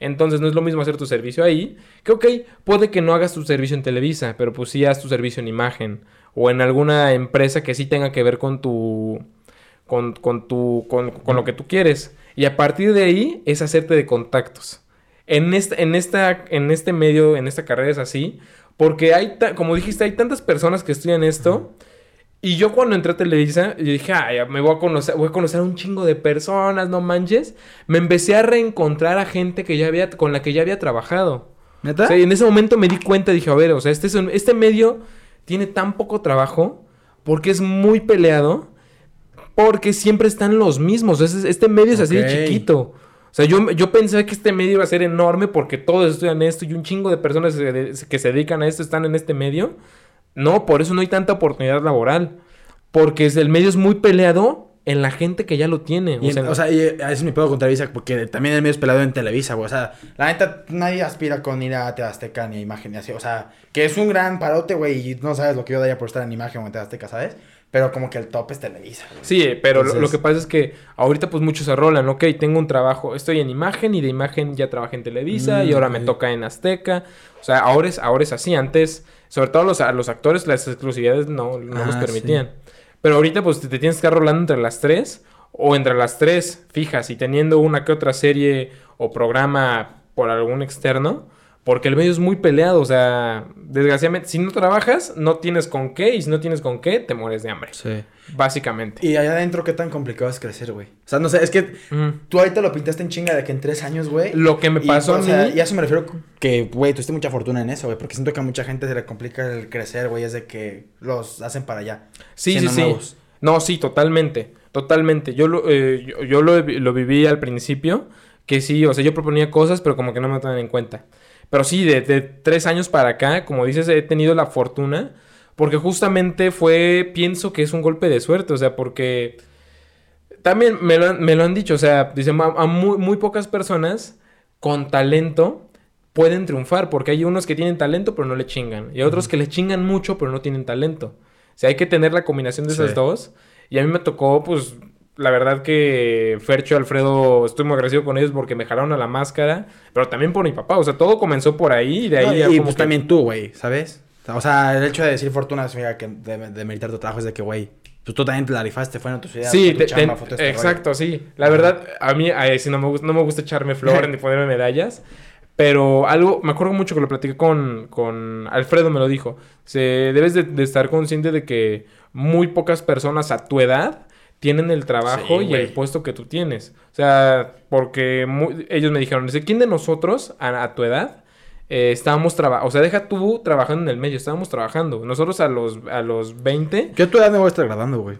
Entonces no es lo mismo hacer tu servicio ahí, que ok, puede que no hagas tu servicio en Televisa, pero pues sí haz tu servicio en imagen o en alguna empresa que sí tenga que ver con tu con, con tu con, lo que tú quieres y a partir de ahí es hacerte de contactos. En este, en esta en este medio, en esta carrera es así, porque hay como dijiste, hay tantas personas que estudian esto. Y yo cuando entré a Televisa, yo dije, ay, me voy a conocer, voy a conocer a un chingo de personas, no manches. Me empecé a reencontrar a gente que ya había, con la que ya había trabajado. ¿Neta? en ese momento me di cuenta, dije, a ver, o sea, este, este medio tiene tan poco trabajo porque es muy peleado, porque siempre están los mismos. Este medio es así de chiquito. O sea, yo, yo pensé que este medio iba a ser enorme porque todos estudian esto y un chingo de personas que se dedican a esto están en este medio. No, por eso no hay tanta oportunidad laboral. Porque el medio es muy peleado en la gente que ya lo tiene. o, sea, o sea, y a veces me puedo con Televisa porque también el medio es pelado en Televisa, güey. O sea, la neta, nadie aspira con ir a Azteca ni a Imagen ni así. O sea, que es un gran parote, güey, y no sabes lo que yo daría por estar en Imagen o en Azteca, ¿sabes? Pero como que el top es Televisa. Sí, pero lo, que pasa es que ahorita pues muchos se rolan, ok, tengo un trabajo, estoy en imagen y de imagen ya trabajé en Televisa y mm, ahora me toca en Azteca. O sea, ahora es, ahora es así. Antes, sobre todo los, los actores, las exclusividades no, no nos ah, permitían. Pero ahorita pues te, tienes que estar rolando entre las tres o entre las tres fijas y teniendo una que otra serie o programa por algún externo, porque el medio es muy peleado, o sea, desgraciadamente, si no trabajas, no tienes con qué, y si no tienes con qué, te mueres de hambre. Sí. Básicamente. Y allá adentro, ¿qué tan complicado es crecer, güey? O sea, no sé, es que Ujú. tú ahorita lo pintaste en chinga de que en tres años, güey. Lo que me y, pasó a o sea, mí- y a eso me refiero que, güey, tuviste mucha fortuna en eso, güey. Porque siento que a mucha gente se le complica el crecer, güey. Es de que los hacen para allá. Sí, sí, sí. nuevos. No, sí, totalmente. Totalmente. Yo lo, eh, yo, yo lo, lo viví al principio. Que sí, o sea, yo proponía cosas, pero como que no me toman en cuenta. Pero sí, de, de tres años para acá, como dices, he tenido la fortuna. Porque justamente fue, pienso que es un golpe de suerte. O sea, porque también me lo, han- me lo han dicho. O sea, dicen, a, a muy, muy pocas personas con talento pueden triunfar. Porque hay unos que tienen talento, pero no le chingan. Y hay otros que le chingan mucho, pero no tienen talento. O sea, hay que tener la combinación de esas dos. Y a mí me tocó, pues, la verdad que Fercho, Alfredo, estoy muy agradecido con ellos porque me jalaron a la máscara. Pero también por mi papá. O sea, todo comenzó por ahí y de ahí No, y pues que- también tú, güey, ¿sabes? O sea, el hecho de decir fortuna significa que de, de meditar tu trabajo es de que, güey, pues tú también te la rifaste, fueron tus ideas. Sí, fue tu te- chamba, te- fue este exacto, sí. La verdad, a mí ay, sí, no, me gusta, no me gusta echarme flores ni ponerme medallas. Pero algo, me acuerdo mucho que lo platiqué con, con Alfredo, me lo dijo. Se, debes de, de estar consciente de que muy pocas personas a tu edad tienen el trabajo Sí, y el güey. puesto que tú tienes. O sea, porque mu- ellos me dijeron, dice, ¿quién de nosotros a, a tu edad eh, estábamos trabajando? O sea, deja tú trabajando en el medio, estábamos trabajando. Nosotros a los, a los 20 Yo a tu edad me voy a estar graduando, güey.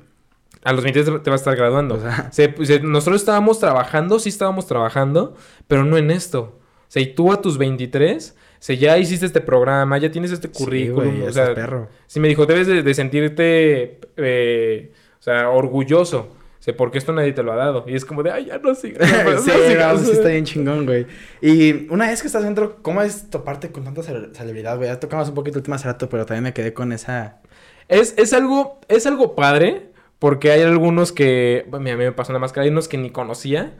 a los 20 te vas a estar graduando. O sea- Se- se- nosotros estábamos trabajando, sí estábamos trabajando, pero no en esto. O sea, y tú a tus 23, o sea, ya hiciste este programa, ya tienes este currículum. Sí, güey, o sea, perro. sí me dijo, debes de, de sentirte, eh, sea, orgulloso. O sea, porque esto nadie te lo ha dado. Y es como de, ay, ya no sigas. no sí, sigas". no, sí está bien chingón, güey. Y una vez que estás dentro, ¿cómo es toparte con tanta cele- celebridad, güey? Ya tocamos un poquito el tema hace rato, pero también me quedé con esa... Es, es algo, es algo padre, porque hay algunos que, bueno, a mí me pasó una máscara, hay unos que ni conocía.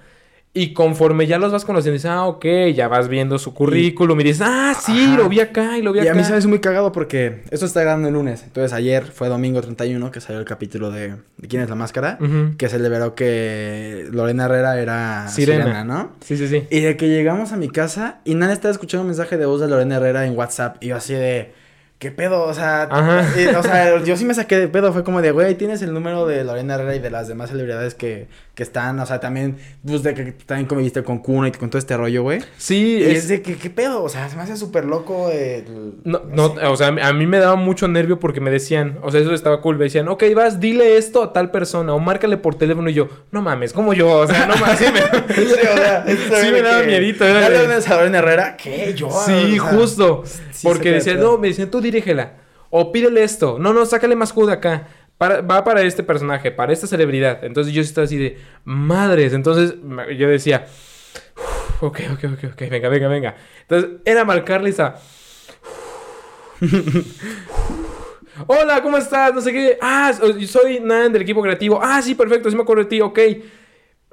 Y conforme ya los vas conociendo, dices, ah, ok, ya vas viendo su currículum y dices, ah, sí, Ajá. lo vi acá y lo vi Y acá. a mí se me hace muy cagado porque esto está grabando el lunes. Entonces ayer fue domingo 31 que salió el capítulo de, de ¿Quién es la máscara? Que se liberó que Lorena Herrera era Sirena. Sirena, ¿no? Sí, sí, sí. Y de que llegamos a mi casa y nadie estaba escuchando un mensaje de voz de Lorena Herrera en WhatsApp. Y yo así de, ¿qué pedo? O sea, eh, o sea, yo sí me saqué de pedo. Fue como de, güey, tienes el número de Lorena Herrera y de las demás celebridades que, que están. O sea, también, pues de que también conviviste con Kuno y con todo este rollo, güey. Sí, Y es, es... de que, ¿qué pedo? O sea, se me hace súper loco. el- No, no, o sea, a mí me daba mucho nervio porque me decían, o sea, eso estaba cool, me decían, ok, vas, dile esto a tal persona o márcale por teléfono y yo, no mames, como yo, o sea, no mames, sí me, Sí, o sea, Sí me daba miedito, era ¿Ya de- le hablas a Lorena Herrera? ¿Qué? Yo. Sí, o sea, justo. sí porque decían, no, me decían, tú dirígela. O pídele esto. No, no, sácale más jugo de acá. Para- va para este personaje, para esta celebridad. Entonces yo estaba así de, madres. Entonces yo decía, "Uf, ok, ok, ok, ok, venga, venga, venga. Entonces era marcarle esa. Hola, ¿cómo estás? No sé qué. Ah, so- soy Nan del equipo creativo. Ah, sí, perfecto, sí me acuerdo de ti, ok.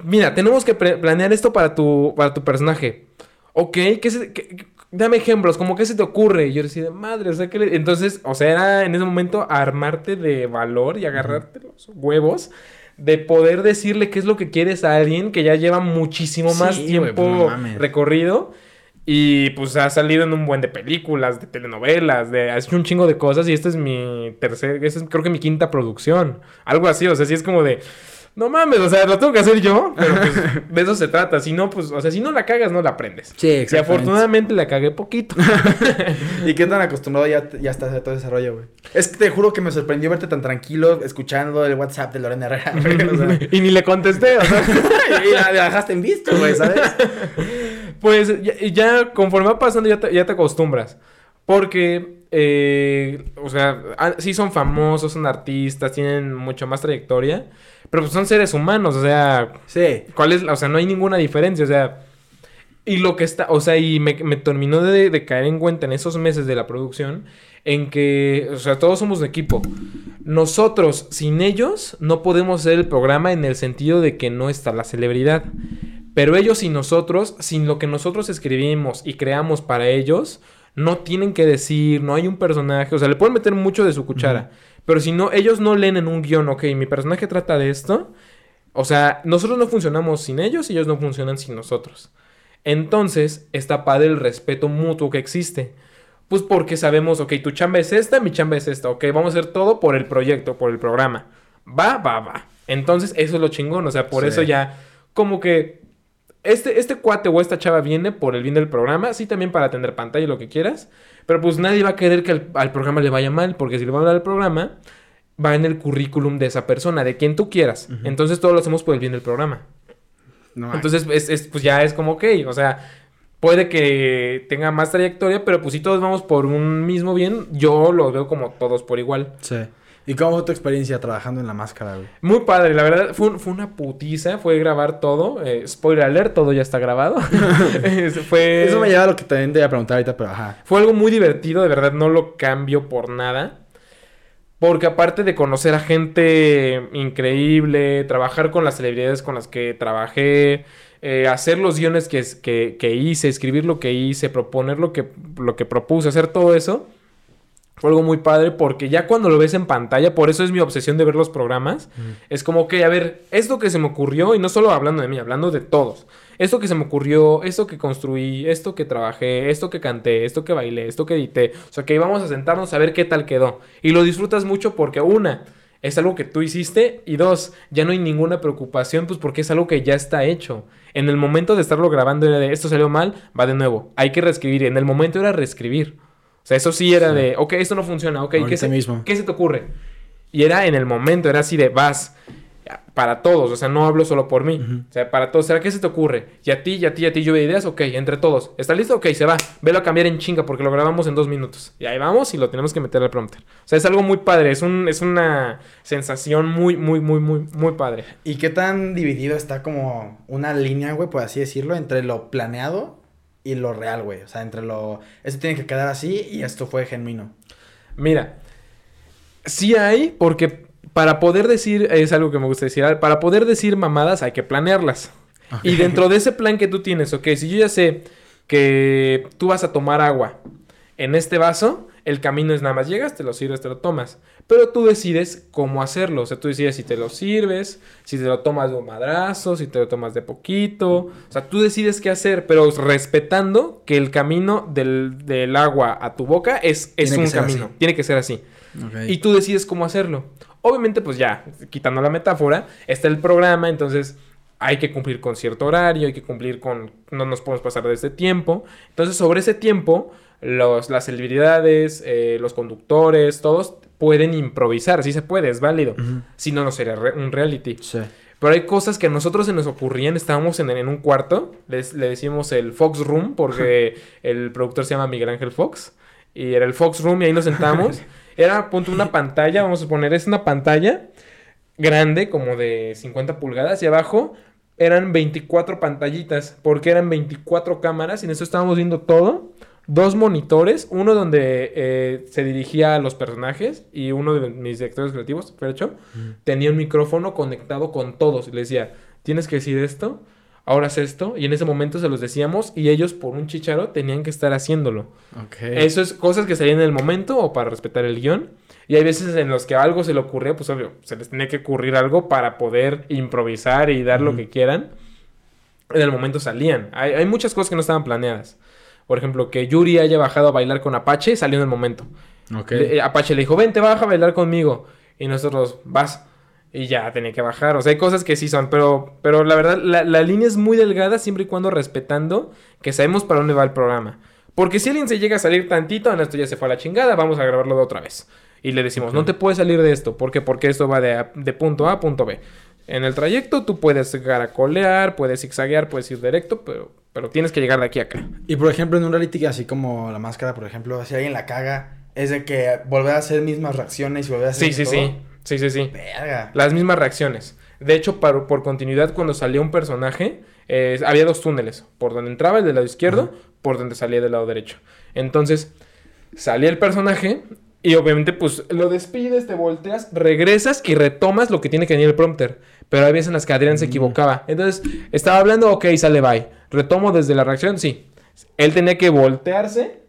Mira, tenemos que planear esto para tu, para tu personaje. Ok, ¿qué se, qué- dame ejemplos, como qué se te ocurre. Y yo decía, madre, o sea, que entonces, o sea, era en ese momento armarte de valor y agarrarte los huevos de poder decirle qué es lo que quieres a alguien que ya lleva muchísimo más Sí, tiempo pues, no mames. recorrido. Y pues ha salido en un buen de películas, de telenovelas, de ha hecho un chingo de cosas. Y esta es mi tercer, esta es creo que mi quinta producción. Algo así, o sea, sí es como de. No mames, o sea, lo tengo que hacer yo, pero pues de eso se trata. Si no, pues, o sea, si no la cagas, no la aprendes. Sí, Y exactamente. afortunadamente la cagué poquito. ¿Y qué tan acostumbrado ya, ya estás a todo ese rollo, güey? Es que te juro que me sorprendió verte tan tranquilo escuchando el WhatsApp de Lorena Herrera, güey, o sea, y ni le contesté, o sea. y la, la dejaste en visto, güey, ¿sabes? Pues ya, ya conforme va pasando ya te, ya te acostumbras. Porque, eh, o sea, ah, sí son famosos, son artistas, tienen mucho más trayectoria. Pero pues son seres humanos, o sea, Sí. ¿cuál es? O sea, no hay ninguna diferencia, o sea... Y lo que está, o sea, y me, me terminó de, de caer en cuenta en esos meses de la producción, en que, o sea, todos somos un equipo. Nosotros, sin ellos, no podemos hacer el programa en el sentido de que no está la celebridad. Pero ellos y nosotros, sin lo que nosotros escribimos y creamos para ellos, no tienen que decir, no hay un personaje, o sea, le pueden meter mucho de su cuchara. Pero si no, ellos no leen en un guion, ok, mi personaje trata de esto. O sea, nosotros no funcionamos sin ellos y ellos no funcionan sin nosotros. Entonces, está padre el respeto mutuo que existe. Pues porque sabemos, ok, tu chamba es esta, mi chamba es esta, ok, vamos a hacer todo por el proyecto, por el programa. Va, va, va. Entonces, eso es lo chingón, o sea, por Sí. eso ya, como que este, este cuate o esta chava viene por el bien del programa, sí también para atender pantalla y lo que quieras, pero pues nadie va a querer que al, al programa le vaya mal, porque si le va mal al programa, va en el currículum de esa persona, de quien tú quieras. Entonces todo lo hacemos por el bien del programa. No, Entonces, es, es, pues ya es como, ok, o sea, puede que tenga más trayectoria, pero pues si todos vamos por un mismo bien, yo lo veo como todos por igual. Sí. ¿Y cómo fue tu experiencia trabajando en la máscara, güey? Muy padre, la verdad, fue, un- fue una putiza, fue grabar todo. eh, spoiler alert, todo ya está grabado. Fue, Eso me lleva a lo que también te iba a preguntar ahorita, pero ajá. fue algo muy divertido, de verdad, no lo cambio por nada. Porque aparte de conocer a gente increíble, trabajar con las celebridades con las que trabajé, eh, hacer los guiones que, que, que hice, escribir lo que hice, proponer lo que, lo que propuse, hacer todo eso, fue algo muy padre porque ya cuando lo ves en pantalla, por eso es mi obsesión de ver los programas, es como que, a ver, esto que se me ocurrió, y no solo hablando de mí, hablando de todos, esto que se me ocurrió, esto que construí, esto que trabajé, esto que canté, esto que bailé, esto que edité, o sea, que íbamos a sentarnos a ver qué tal quedó. Y lo disfrutas mucho porque una, es algo que tú hiciste y dos, ya no hay ninguna preocupación, pues porque es algo que ya está hecho. En el momento de estarlo grabando era de esto salió mal, va de nuevo, hay que reescribir. En el momento era reescribir. O sea, eso sí era Sí. de, ok, esto no funciona, ok, ¿qué se, mismo. ¿qué se te ocurre? Y era en el momento, era así de, vas, para todos, o sea, no hablo solo por mí, o sea, para todos, ¿será qué se te ocurre? Y a ti, y a ti, y a ti, lluvia de ideas, ok, entre todos, ¿está listo? Ok, se va, velo a cambiar en chinga porque lo grabamos en dos minutos. Y ahí vamos y lo tenemos que meter al prompter. O sea, es algo muy padre, es, un, es una sensación muy, muy, muy, muy, muy padre. ¿Y qué tan dividido está como una línea, güey, por así decirlo, entre lo planeado y lo real, güey? O sea, entre lo... Esto tiene que quedar así y esto fue genuino. Mira, sí hay, porque para poder decir, es algo que me gusta decir, para poder decir mamadas hay que planearlas. Y dentro de ese plan que tú tienes, ok, si yo ya sé que tú vas a tomar agua en este vaso, el camino es nada más llegas, te lo sirves, te lo tomas. Pero tú decides cómo hacerlo. O sea, tú decides si te lo sirves, si te lo tomas de un madrazo, si te lo tomas de poquito. O sea, tú decides qué hacer, pero respetando que el camino del, del agua a tu boca es, es Tiene un camino. así. Tiene que ser así. Y tú decides cómo hacerlo. Obviamente, pues ya, quitando la metáfora, está el programa, entonces hay que cumplir con cierto horario, hay que cumplir con... No nos podemos pasar de ese tiempo. Entonces, sobre ese tiempo, los, las celebridades, eh, los conductores, todos pueden improvisar, sí se puede, es válido. Si no, no sería re- un reality. Sí. Pero hay cosas que a nosotros se nos ocurrían, estábamos en, en un cuarto, les- le decimos el Fox Room, porque el productor se llama Miguel Ángel Fox, y era el Fox Room y ahí nos sentamos. Era, punto, una pantalla, vamos a poner, es una pantalla grande, como de 50 pulgadas, y abajo eran 24 pantallitas, porque eran 24 cámaras, y en eso estábamos viendo todo. Dos monitores, uno donde eh, se dirigía a los personajes y uno de mis directores creativos, Fercho, tenía un micrófono conectado con todos y le decía, tienes que decir esto, ahora haz esto, y en ese momento se los decíamos y ellos por un chicharo tenían que estar haciéndolo. Ok. Eso es cosas que salían en el momento o para respetar el guion. Y hay veces en los que algo se le ocurría, pues obvio, se les tenía que ocurrir algo para poder improvisar y dar lo Ujú. que quieran. En el momento salían. Hay, hay muchas cosas que no estaban planeadas. Por ejemplo, que Yuri haya bajado a bailar con Apache, salió en el momento. Ok. Le- eh, Apache le dijo, ven, te baja a bailar conmigo. Y nosotros, vas. Y ya tenía que bajar. O sea, hay cosas que sí son. Pero, pero la verdad, la, la línea es muy delgada siempre y cuando respetando que sabemos para dónde va el programa. Porque si alguien se llega a salir tantito, en esto ya se fue a la chingada, vamos a grabarlo de otra vez. Y le decimos, no te puedes salir de esto. ¿Por qué? Porque esto va de, a- de punto A a punto B. En el trayecto tú puedes caracolear, puedes zigzaguear, puedes ir directo, pero, pero tienes que llegar de aquí a acá. Y por ejemplo, en un reality así como la máscara, por ejemplo, si alguien la caga, es de que volver a hacer mismas reacciones y volver a hacer Sí, sí, todo. sí. Sí, sí, sí. Verga. Las mismas reacciones. De hecho, par- por, continuidad, cuando salía un personaje, eh, había dos túneles. Por donde entraba el del lado izquierdo, por donde salía del lado derecho. Entonces, salía el personaje y obviamente, pues, lo despides, te volteas, regresas y retomas lo que tiene que venir el prompter. Pero hay veces en las que Adrián se Mm. equivocaba. Entonces, estaba hablando, ok, sale, bye. Retomo desde la reacción, sí. Él tenía que voltearse,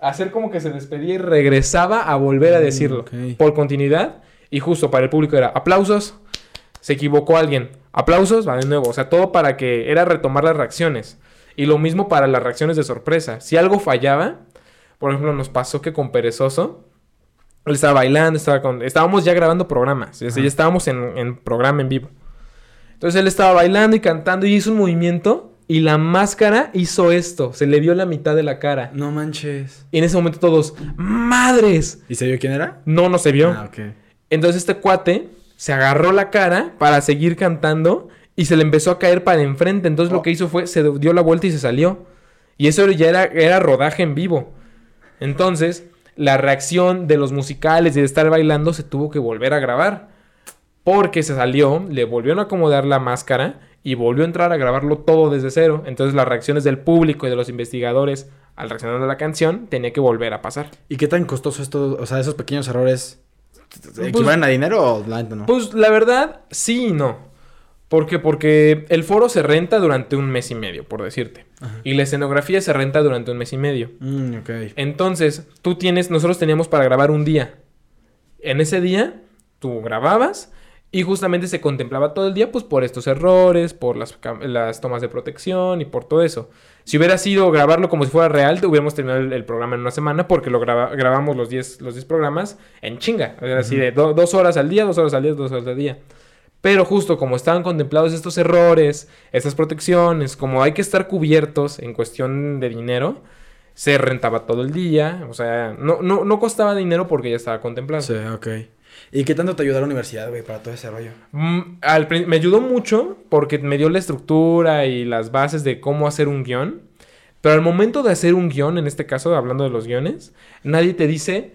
hacer como que se despedía y regresaba a volver a Mm, decirlo. Por continuidad. Y justo para el público era aplausos, Se equivocó alguien. Aplausos, va de nuevo. O sea, todo para que era retomar las reacciones. Y lo mismo para las reacciones de sorpresa. Si algo fallaba, por ejemplo, nos pasó que con Perezoso, él estaba bailando, estaba con... estábamos ya grabando programas. Ya estábamos en, en programa en vivo. Entonces él estaba bailando y cantando y hizo un movimiento y la máscara hizo esto. Se le vio la mitad de la cara. No manches. Y en ese momento todos, ¡madres! ¿Y se vio quién era? No, no se vio. Ah, ok. Entonces este cuate se agarró la cara para seguir cantando y se le empezó a caer para enfrente. Entonces lo Oh. que hizo fue, se dio la vuelta y se salió. Y eso ya era, era rodaje en vivo. Entonces, la reacción de los musicales y de estar bailando se tuvo que volver a grabar. Porque se salió, le volvieron a acomodar la máscara y volvió a entrar a grabarlo todo desde cero. Entonces las reacciones del público y de los investigadores al reaccionar a la canción tenía que volver a pasar. ¿Y qué tan costoso esto? O sea, esos pequeños errores. ¿Equivalen a dinero o la no? Pues la verdad, sí y no. ¿Por qué? Porque el foro se renta durante un mes y medio, por decirte. Y la escenografía se renta durante un mes y medio. Mm. Entonces, tú tienes, nosotros teníamos para grabar un día. En ese día, tú grababas y justamente se contemplaba todo el día, pues por estos errores, por las, tomas de protección y por todo eso. Si hubiera sido grabarlo como si fuera real, te hubiéramos terminado el, el programa en una semana porque lo graba- grabamos los 10 los 10 programas en chinga. Sea, así de do- dos horas al día, dos horas al día, dos horas al día. Pero justo como estaban contemplados estos errores, estas protecciones, como hay que estar cubiertos en cuestión de dinero, se rentaba todo el día. O sea, no, no, no costaba dinero porque ya estaba contemplado. Sí, ok. ¿Y qué tanto te ayudó la universidad, güey, para todo ese rollo? Mm, al me ayudó mucho porque me dio la estructura y las bases de cómo hacer un guion. Pero al momento de hacer un guion, en este caso, hablando de los guiones, nadie te dice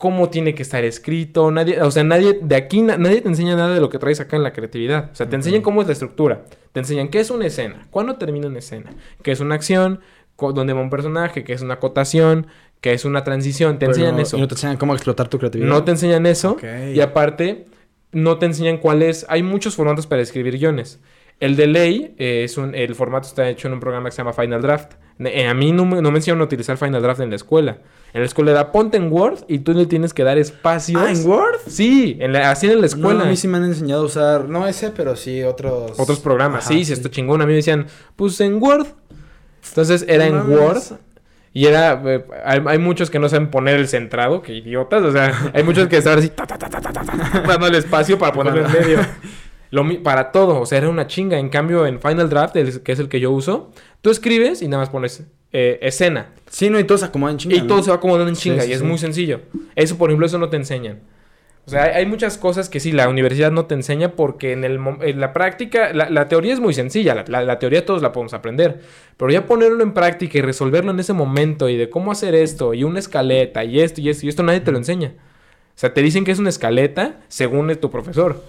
cómo tiene que estar escrito, nadie, o sea, nadie de aquí, na- nadie te enseña nada de lo que traes acá en la creatividad. O sea, te enseñan cómo es la estructura, te enseñan qué es una escena, cuándo termina una escena, qué es una acción, dónde va un personaje, qué es una acotación, qué es una transición, te enseñan eso. ¿Y no te enseñan cómo explotar tu creatividad? No te enseñan eso. Y aparte, no te enseñan cuál es. Hay muchos formatos para escribir guiones. El de ley eh, es un. El formato está hecho en un programa que se llama Final Draft. Eh, a mí no no me enseñaron a utilizar Final Draft en la escuela. En la escuela era ponte en Word y tú le tienes que dar espacios. Ah, ¿en Word? Sí, en la- así en la escuela. No, a mí sí me han enseñado a usar, no ese, pero sí otros... Otros programas. Ajá, sí, sí, está chingón. A mí me decían, pues en Word. Entonces era en. Word. Y era. eh, hay, hay muchos que no saben poner el centrado, que idiotas. O sea, hay muchos que estaban así, ta, dando el espacio para ponerlo en medio. Lo, para todo, o sea, era una chinga. En cambio, en Final Draft, el- que es el que yo uso, tú escribes y nada más pones eh, escena. Sí, no, y todos se acomodan chinga, Y ¿no? todo se va acomodando en chinga sí, y es sí. muy sencillo. Eso, por ejemplo, eso no te enseñan. O sea, hay, hay muchas cosas que sí, la universidad no te enseña porque en, el, en la práctica, la, la teoría es muy sencilla, la, la- la teoría todos la podemos aprender, pero ya ponerlo en práctica y resolverlo en ese momento y de cómo hacer esto y una escaleta y esto y esto y esto nadie te lo enseña. O sea, te dicen que es una escaleta según tu profesor,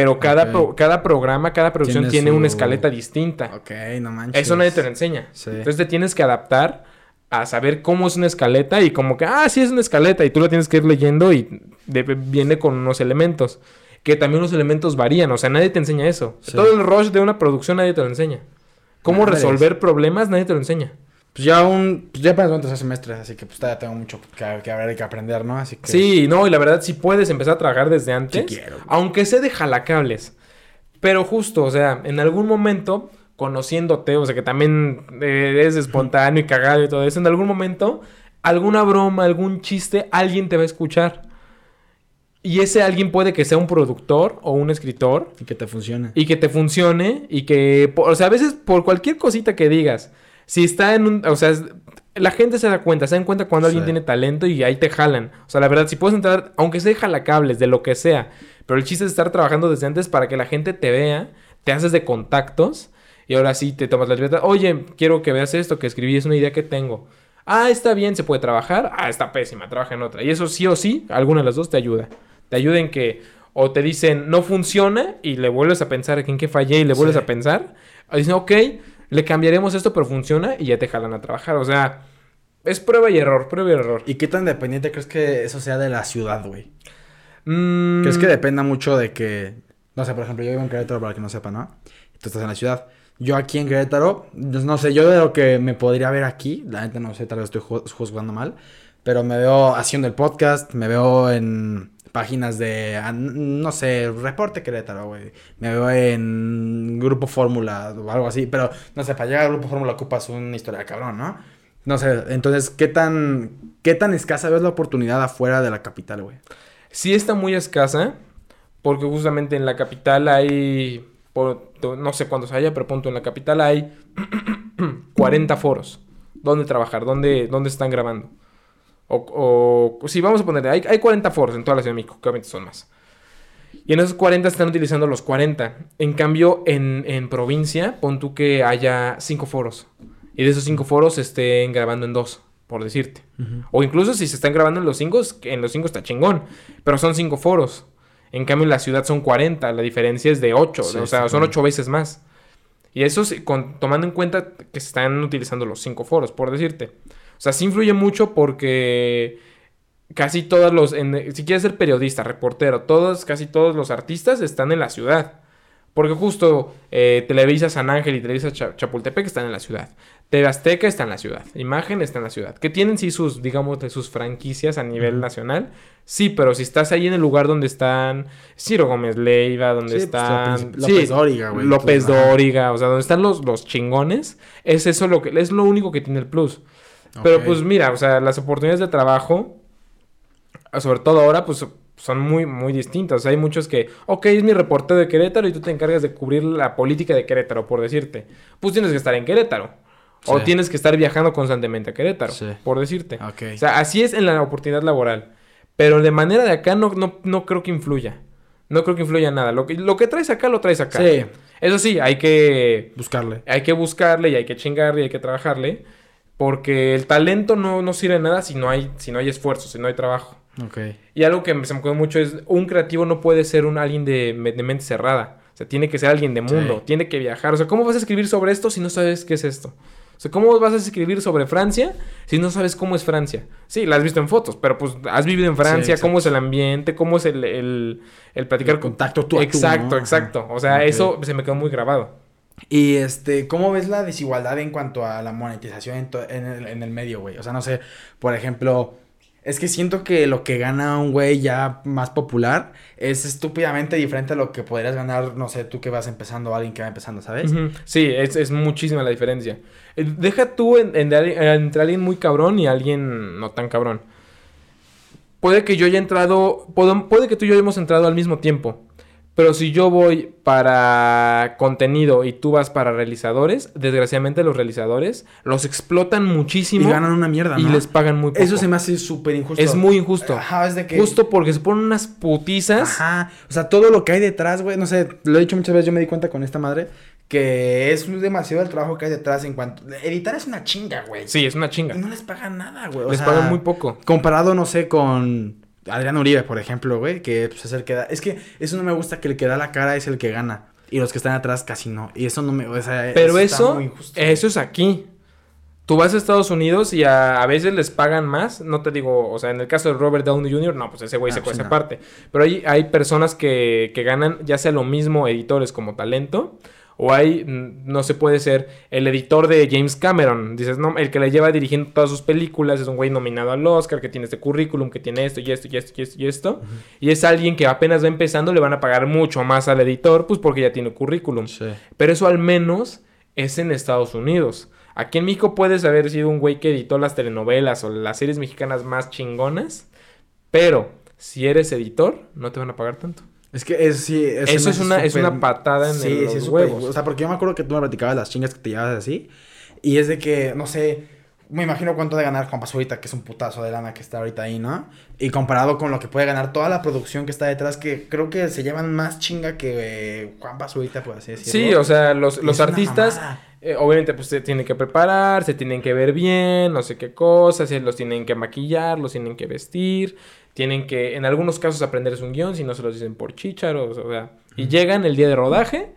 pero cada, pro- cada programa, cada producción Tiene tiene, una escaleta distinta. Ok, no manches. Eso nadie te lo enseña. Sí. Entonces te tienes que adaptar a saber cómo es una escaleta y como que, ah, sí es una escaleta y tú la tienes que ir leyendo y de- viene con unos elementos. Que también los elementos varían, o sea, nadie te enseña eso. Sí. Todo el rush de una producción nadie te lo enseña. Cómo resolver problemas nadie te lo enseña. Pues ya un... Pues ya apenas voy a tercer semestre, así que pues todavía tengo mucho que, que y que aprender, ¿no? Así que... Sí, no, y la verdad sí puedes empezar a trabajar desde antes. Sí quiero. Aunque sea de jalacables. Pero justo, o sea, en algún momento, conociéndote, o sea, que también eh, eres espontáneo y cagado y todo eso, en algún momento, alguna broma, algún chiste, alguien te va a escuchar. Y ese alguien puede que sea un productor o un escritor Y que te funcione. y que te funcione y que, o sea, a veces por cualquier cosita que digas, si está en un, o sea, es- la gente se da cuenta, se dan cuenta cuando alguien tiene talento y ahí te jalan. O sea, la verdad, si puedes entrar, aunque sea jalacables, de lo que sea, pero el chiste es estar trabajando desde antes para que la gente te vea, te haces de contactos y ahora sí te tomas la libertad. Oye, quiero que veas esto que escribí, es una idea que tengo. Ah, está bien, se puede trabajar. Ah, está pésima, trabaja en otra. Y eso sí o sí, alguna de las dos te ayuda. Te ayuda en que o te dicen no funciona y le vuelves a pensar en qué fallé y le vuelves Sí. a pensar. O dicen, ok, le cambiaremos esto, pero funciona y ya te jalan a trabajar. O sea, es prueba y error, prueba y error. ¿Y qué tan dependiente crees que eso sea de la ciudad, güey? Mm, ¿Crees que dependa mucho de que... No sé, por ejemplo, yo vivo en Querétaro, para que no sepa, ¿no? Tú estás en la ciudad. Yo aquí en Querétaro, pues, no sé, yo de lo que me podría ver aquí, la neta no sé, tal vez estoy ju- juzgando mal, pero me veo haciendo el podcast, me veo en páginas de, ah, no sé, Reporte Querétaro, güey. Me veo en Grupo Fórmula o algo así, pero no sé, para llegar al Grupo Fórmula ocupas una historia de cabrón, ¿no? No sé, entonces, ¿qué tan, qué tan escasa ves la oportunidad afuera de la capital, güey? Sí está muy escasa, porque justamente en la capital hay, no sé cuántos haya, pero punto, en la capital hay 40 foros. ¿Dónde trabajar? ¿Dónde, dónde están grabando? O, o sí, vamos a poner, hay, hay 40 foros en toda la Ciudad de México, que obviamente son más. Y en esos 40 están utilizando los 40. En cambio, en, en provincia, pon tú que haya 5 foros. Y de esos 5 foros estén grabando en 2, por decirte. O incluso si se están grabando en los 5, en los 5 está chingón. Pero son 5 foros. En cambio, en la ciudad son 40. La diferencia es de 8. Sí, o sea, son 8 veces más. Y eso con, tomando en cuenta que se están utilizando los 5 foros, por decirte. O sea, sí influye mucho porque casi todos los... en- si quieres ser periodista, reportero, todos, casi todos los artistas están en la ciudad. Porque justo eh, Televisa San Ángel y Televisa Cha- Chapultepec están en la ciudad. TV Azteca está en la ciudad. Imagen está en la ciudad. Que tienen sí sus, digamos, de sus franquicias a nivel nacional. Sí, pero si estás ahí en el lugar donde están Ciro Gómez Leiva, donde Sí, pues, están... López- sí, López Dóriga, güey. López ajá. Dóriga, o sea, donde están los, los chingones, es eso lo que es lo único que tiene el plus. Pero pues mira, o sea, las oportunidades de trabajo, sobre todo ahora, pues son muy, muy distintas. Hay muchos que, ok, es mi reporte de Querétaro y tú te encargas de cubrir la política de Querétaro, por decirte. Pues tienes que estar en Querétaro. O Sí. tienes que estar viajando constantemente a Querétaro, Sí. por decirte. Ok. O sea, así es en la oportunidad laboral. Pero de manera de acá no, no, no creo que influya. No creo que influya nada. Lo que, lo que traes acá, lo traes acá. Sí, Eso sí, hay que buscarle. hay que buscarle y hay que chingarle y hay que trabajarle. Porque el talento no, no sirve de nada si no, hay, si no hay esfuerzo, si no hay trabajo. Ok. Y algo que se me acuerda mucho es, un creativo no puede ser un alguien de, de mente cerrada. O sea, tiene que ser alguien de mundo, Sí. tiene que viajar. O sea, ¿cómo vas a escribir sobre esto si no sabes qué es esto? O sea, ¿cómo vas a escribir sobre Francia si no sabes cómo es Francia? Sí, la has visto en fotos, pero pues has vivido en Francia, cómo es el ambiente, cómo es el, el, el platicar El contacto tú a tú, Exacto, ¿no? exacto. O sea, eso se me quedó muy grabado. Y este, ¿cómo ves la desigualdad en cuanto a la monetización en, el, medio, güey? O sea, no sé, por ejemplo, es que siento que lo que gana un güey ya más popular es estúpidamente diferente a lo que podrías ganar, no sé, tú que vas empezando o alguien que va empezando, ¿sabes? Sí, es, muchísima la diferencia. Eh, Deja tú en- entre alguien muy cabrón y alguien no tan cabrón. Puede que yo haya entrado, puedo- puede que tú y yo hayamos entrado al mismo tiempo. Pero si yo voy para contenido y tú vas para realizadores, desgraciadamente los realizadores los explotan Y muchísimo ganan una mierda, y ¿no? les pagan muy poco. Eso se me hace súper injusto. Es muy injusto. Ajá, es de que... Justo porque se ponen unas putizas. Ajá. O sea, todo lo que hay detrás, güey. No sé, lo he dicho muchas veces, yo me di cuenta con esta madre. Que es demasiado el trabajo que hay detrás en cuanto. Editar es una chinga, güey. Sí, es una chinga. Y no les pagan nada, güey. o Les sea, pagan muy poco. Comparado, no sé, con Adrián Uribe, por ejemplo, güey. Que pues, es el que da. Es que eso no me gusta, que el que da la cara es el que gana. Y los que están atrás casi no. Y eso no me. O sea, Pero eso, eso es aquí. Tú vas a Estados Unidos y a, a veces les pagan más. No te digo, o sea, en el caso de Robert Downey Jr., no, pues ese güey Ah, se pues cuesta no. aparte. Pero hay, hay personas que, que ganan ya sea lo mismo editores como talento. O hay, no se puede ser el editor de James Cameron. Dices, no, el que le lleva dirigiendo todas sus películas es un güey nominado al Oscar, que tiene este currículum, que tiene esto y esto y esto y esto y esto. Y es alguien que apenas va empezando, le van a pagar mucho más al editor, pues porque ya tiene currículum. Sí. Pero eso al menos es en Estados Unidos. Aquí en México puedes haber sido un güey que editó las telenovelas o las series mexicanas más chingonas. Pero si eres editor, no te van a pagar tanto. Es que es, sí. Eso es una, es una patada en Sí, el- los huevos. O sea, porque yo me acuerdo que tú me platicabas las chingas que te llevabas así. Y es de que, no sé, me imagino cuánto de ganar Juan Pazurita, que es un putazo de lana que está ahorita ahí, ¿no? Y comparado con lo que puede ganar toda la producción que está detrás, que creo que se llevan más chinga que eh, Juan Pazurita, por así decirlo. Sí, o sea, los, los artistas, eh, obviamente, pues se tienen que preparar, se tienen que ver bien, no sé qué cosas, se los tienen que maquillar, los tienen que vestir, tienen que, en algunos casos, aprenderse un guion, si no se los dicen por chícharos, o sea, y llegan el día de rodaje,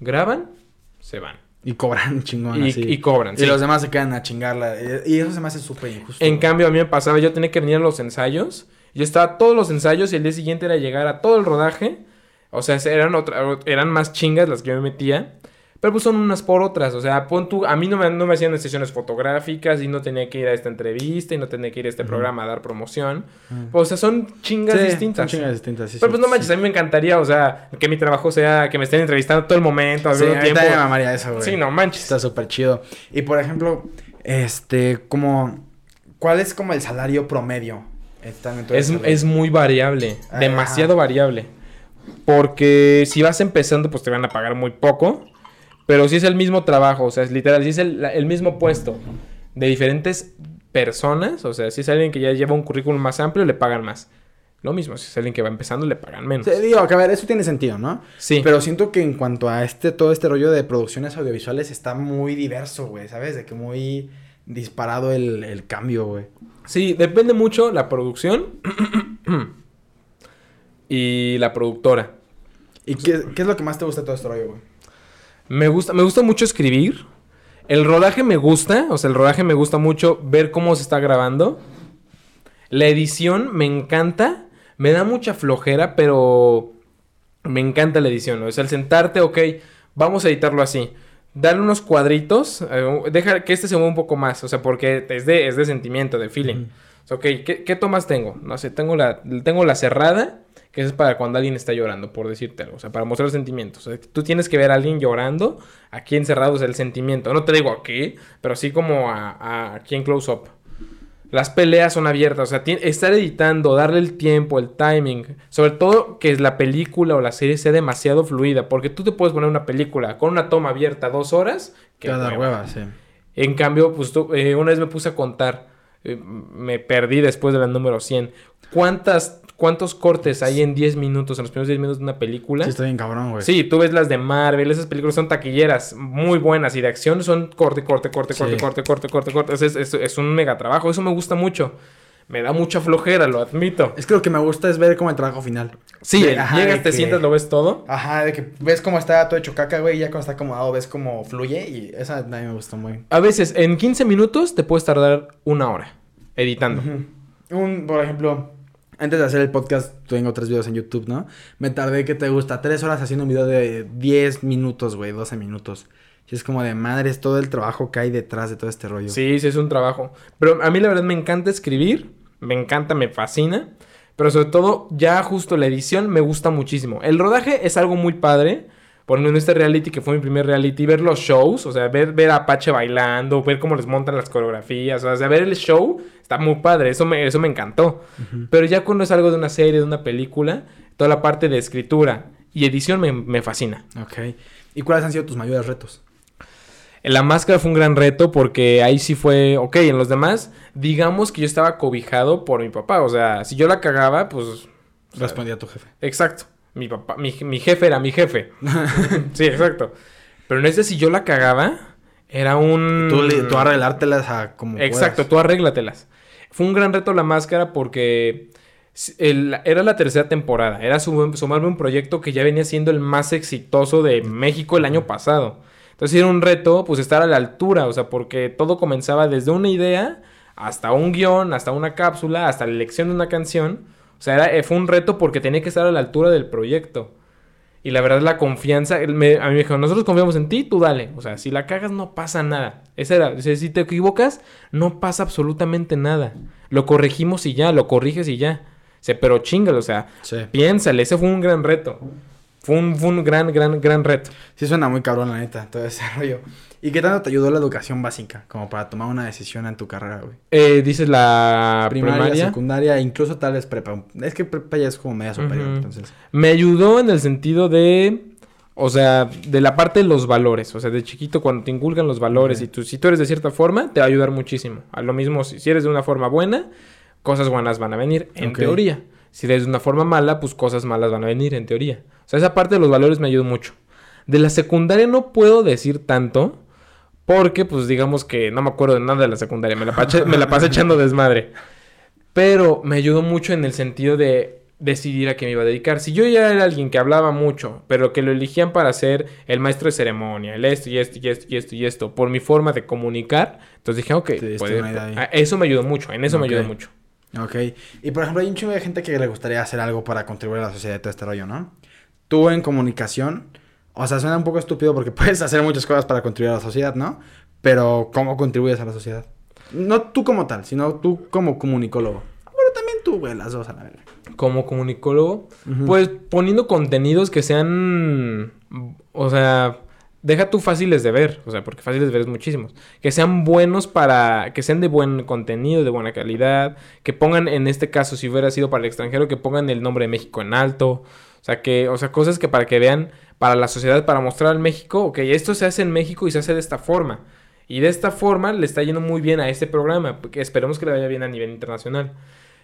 graban, se van. Y cobran chingón Y, así. y cobran. Y sí. los demás se quedan a chingarla. Y eso se me hace súper injusto. En cambio, a mí me pasaba, yo tenía que venir a los ensayos. Yo estaba a todos los ensayos y el día siguiente era llegar a todo el rodaje. O sea, eran, otra, eran más chingas las que yo me metía. Pero pues son unas por otras. O sea, pon tú. A mí no me, no me hacían sesiones fotográficas y no tenía que ir a esta entrevista y no tenía que ir a este programa a dar promoción. O sea, son chingas Sí, distintas. son chingas distintas, sí, Pero sí, pues no sí. manches, a mí me encantaría, o sea, que mi trabajo sea que me estén entrevistando todo el momento, al Sí, mismo a mí tiempo. eso, güey. Sí, no manches. Está súper chido. Y por ejemplo, este, como, ¿cuál es como el salario promedio? Es, es muy variable, demasiado variable. Porque si vas empezando, pues te van a pagar muy poco. Pero si es el mismo trabajo, o sea, es literal, si es el, el mismo puesto de diferentes personas, o sea, si es alguien que ya lleva un currículum más amplio, le pagan más. Lo mismo, si es alguien que va empezando, le pagan menos. Sí, digo, que a ver, eso tiene sentido, ¿no? Sí. Pero siento que en cuanto a este, todo este rollo de producciones audiovisuales está muy diverso, güey, ¿sabes? De que muy disparado el, el cambio, güey. Sí, depende mucho la producción y la productora. ¿Y qué, qué es lo que más te gusta de todo este rollo, güey? Me gusta, me gusta mucho escribir. El rodaje me gusta, o sea, el rodaje me gusta mucho ver cómo se está grabando. La edición me encanta, me da mucha flojera, pero me encanta la edición. O sea, el sentarte, ok, vamos a editarlo así. Darle unos cuadritos, eh, deja que este se mueva un poco más, o sea, porque es de, es de sentimiento, de feeling. O sea, ok, ¿qué, qué tomas tengo? No sé, tengo la, tengo la cerrada, que es para cuando alguien está llorando, por decirte algo, o sea, para mostrar sentimientos. O sea, tú tienes que ver a alguien llorando, aquí encerrado es el sentimiento. No te digo aquí, pero sí como a, a- aquí en close-up. Las peleas son abiertas, o sea, estar editando, darle el tiempo, el timing, sobre todo que la película o la serie sea demasiado fluida, porque tú te puedes poner una película con una toma abierta dos horas, que Cada hueva. hueva, sí. En cambio, pues tú- eh, una vez me puse a contar, eh, me perdí después de la número 100. ¿Cuántas, ¿Cuántos cortes hay en 10 minutos, en los primeros 10 minutos de una película? Sí, está bien cabrón, güey. Sí, tú ves las de Marvel, esas películas son taquilleras, muy buenas y de acción son corte, corte, corte, Sí. corte, corte, corte, corte, corte. Es, es- es un mega trabajo, eso me gusta mucho. Me da mucha flojera, lo admito. Es que lo que me gusta es ver como el trabajo final. Sí, De- ajá, llegas, te que- sientas, lo ves todo. Ajá, de que ves cómo está todo hecho caca, güey, y ya cuando está acomodado ves cómo fluye y esa a mí me gustó muy. A veces en 15 minutos te puedes tardar una hora editando. Un, por ejemplo, antes de hacer el podcast, tengo tres videos en YouTube, ¿no? Me tardé, que te gusta? Tres horas haciendo un video de 10 minutos, güey, 12 minutos. Y es como de madre, es todo el trabajo que hay detrás de todo este rollo. Sí, sí, es un trabajo. Pero a mí la verdad me encanta escribir, me encanta, me fascina. Pero sobre todo, ya justo la edición me gusta muchísimo. El rodaje es algo muy padre. Por ejemplo, en este reality, que fue mi primer reality, ver los shows, o sea, ver, ver a Apache bailando, ver cómo les montan las coreografías, o sea, ver el show, está muy padre, eso me, eso me encantó. Pero ya cuando es algo de una serie, de una película, toda la parte de escritura y edición me, me fascina. Ok. ¿Y cuáles han sido tus mayores retos? La máscara fue un gran reto porque ahí sí fue, ok, en los demás, digamos que yo estaba cobijado por mi papá, o sea, si yo la cagaba, pues... o sea, Respondí a tu jefe. Exacto, mi papá, mi, mi jefe era mi jefe. sí, exacto. Pero en este si yo la cagaba, era un... Tú, arreglártelas a como Exacto, puedas. tú arréglatelas. Fue un gran reto la máscara porque el- era la tercera temporada. Era sum- sumarme un proyecto que ya venía siendo el más exitoso de México el año pasado. Entonces era un reto, pues estar a la altura, o sea, porque todo comenzaba desde una idea hasta un guion, hasta una cápsula, hasta la elección de una canción. O sea, era- eh, fue un reto porque tenía que estar a la altura del proyecto. Y la verdad, la confianza, me- a mí me dijo, nosotros confiamos en ti, tú dale. O sea, si la cagas, no pasa nada. Esa era, si te equivocas, no pasa absolutamente nada. Lo corregimos y ya, lo corriges y ya. O sea, pero chingalo, o sea, Sí. piénsale, ese fue un gran reto. Fue un, fue un gran, gran, gran reto. Sí suena muy cabrón, la neta, todo ese rollo. ¿Y qué tanto te ayudó la educación básica como para tomar una decisión en tu carrera, güey? Eh, dices la Primaria, primaria. secundaria, incluso tal vez prepa. Es que prepa ya es como media superior, entonces. Me ayudó en el sentido de, o sea, de la parte de los valores. O sea, de chiquito cuando te inculcan los valores y tú, si tú eres de cierta forma, te va a ayudar muchísimo. A lo mismo, si, si eres de una forma buena, cosas buenas van a venir, en teoría. Si eres de una forma mala, pues cosas malas van a venir, en teoría. O sea, esa parte de los valores me ayudó mucho. De la secundaria no puedo decir tanto, porque, pues, digamos que no me acuerdo de nada de la secundaria. Me la, pache- me la pasé echando desmadre. Pero me ayudó mucho en el sentido de decidir a qué me iba a dedicar. Si yo ya era alguien que hablaba mucho, pero que lo eligían para ser el maestro de ceremonia, el esto y esto y esto y esto y esto, por mi forma de comunicar, entonces dije, ok, puede- ah, eso me ayudó mucho, en eso me ayudó mucho. Ok. Y por ejemplo, hay un chingo de gente que le gustaría hacer algo para contribuir a la sociedad de todo este rollo, ¿no? Tú en comunicación, O sea, suena un poco estúpido porque puedes hacer muchas cosas para contribuir a la sociedad, ¿no? Pero ¿cómo contribuyes a la sociedad? No tú como tal, sino tú como comunicólogo. Bueno, también tú, güey, las dos a la verga. Como comunicólogo, pues poniendo contenidos que sean, o sea, deja tú fáciles de ver, o sea, porque fáciles de ver es muchísimos, que sean buenos para, que sean de buen contenido, de buena calidad, que pongan, en este caso, si hubiera sido para el extranjero, que pongan el nombre de México en alto, o sea, que, o sea, cosas que para que vean, para la sociedad, para mostrar al México, ok, esto se hace en México y se hace de esta forma. Y de esta forma le está yendo muy bien a este programa, porque esperemos que le vaya bien a nivel internacional.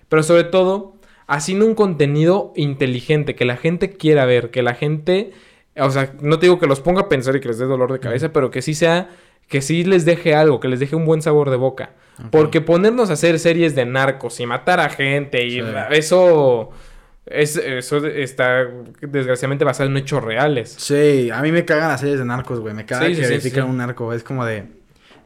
Pero sobre todo, haciendo un contenido inteligente, que la gente quiera ver, que la gente, o sea, no te digo que los ponga a pensar y que les dé dolor de cabeza, pero que sí sea, que sí les deje algo, que les deje un buen sabor de boca. Porque ponernos a hacer series de narcos y matar a gente y Sí. eso, es, eso está desgraciadamente basado en hechos reales. Sí, a mí me cagan las series de narcos, güey. Me caga Sí, que sí, sí, sí. un narco. Es como de.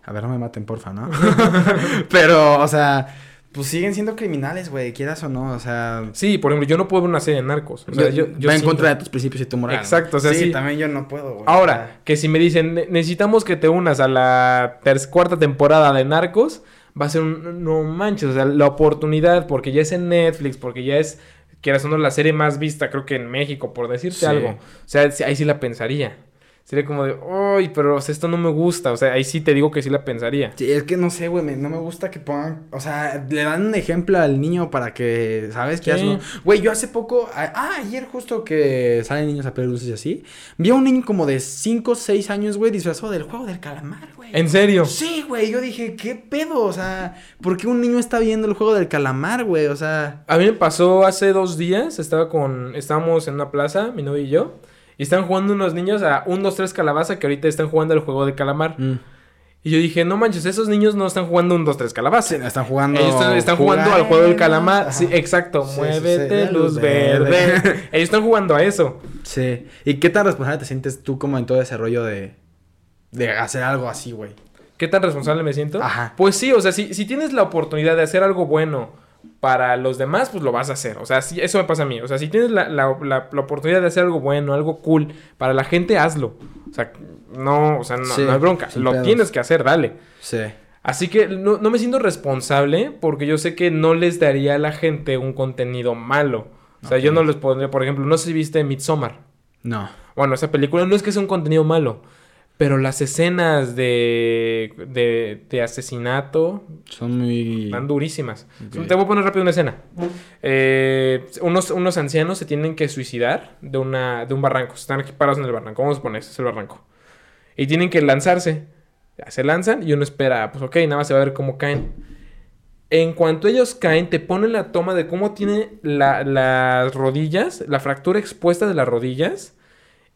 A ver, no me maten, porfa, ¿no? Pero, o sea, pues siguen siendo criminales, güey, quieras o no. O sea. Sí, por ejemplo, yo no puedo ver una serie de narcos. O sea, yo, yo, yo va en siento- contra de tus principios y tu moral. Exacto, o sea, sí. también yo no puedo, güey. Ahora, que si me dicen, "Ne- necesitamos que te unas a la cuarta temporada de Narcos, va a ser un, no manches, o sea, la oportunidad, porque ya es en Netflix, porque ya es, quieras o no, la serie más vista, creo que en México, por decirte Sí. algo. O sea, ahí sí la pensaría. Sería como de, ay, pero o sea, esto no me gusta. O sea, ahí sí te digo que sí la pensaría. Sí, es que no sé, güey, no me gusta que pongan, o sea, le dan un ejemplo al niño para que, ¿sabes? Que Sí. Güey, yo hace poco, a- ah, ayer justo que salen niños a pedir dulces y así, vi a un niño como de 5 o 6 años, güey, disfrazado del juego del calamar, güey. ¿En serio? Sí, güey, yo dije, ¿qué pedo? O sea, ¿por qué un niño está viendo el juego del calamar, güey? O sea, A mí me pasó hace dos días, estaba con, estábamos en una plaza, mi novio y yo, y están jugando unos niños a un, dos, tres calabaza que ahorita están jugando el juego de calamar. mm, Y yo dije, no manches, esos niños no están jugando un 2, 3 calabaza. sí, están jugando. Ellos están, están jugando al juego del calamar. Ajá. Sí, exacto. Sí, Muévete, sí, luz verde. verde. Ellos están jugando a eso. Sí. ¿Y qué tan responsable te sientes tú como en todo ese rollo de, de hacer algo así, güey? ¿Qué tan responsable me siento? Ajá. Pues sí, o sea, si, si tienes la oportunidad de hacer algo bueno para los demás, pues lo vas a hacer. O sea, sí, eso me pasa a mí. O sea, si tienes la, la- la- la oportunidad de hacer algo bueno, algo cool para la gente, hazlo. O sea, no, o sea, no, Sí, no hay bronca. Lo pedos. tienes que hacer, dale. Sí. Así que no, no me siento responsable porque yo sé que no les daría a la gente un contenido malo. O sea, yo no les pondría, por ejemplo, no sé si viste Midsommar. No. Bueno, esa película no es que sea un contenido malo, pero las escenas de, de, de asesinato Son muy. están durísimas. Ok. Te voy a poner rápido una escena. Eh, unos, unos ancianos se tienen que suicidar de, una, de un barranco. Están aquí parados en el barranco. Vamos a poner, es el barranco. Y tienen que lanzarse. Ya, se lanzan y uno espera, pues ok, nada más se va a ver cómo caen. En cuanto ellos caen, te ponen la toma de cómo tiene la- las rodillas, la fractura expuesta de las rodillas.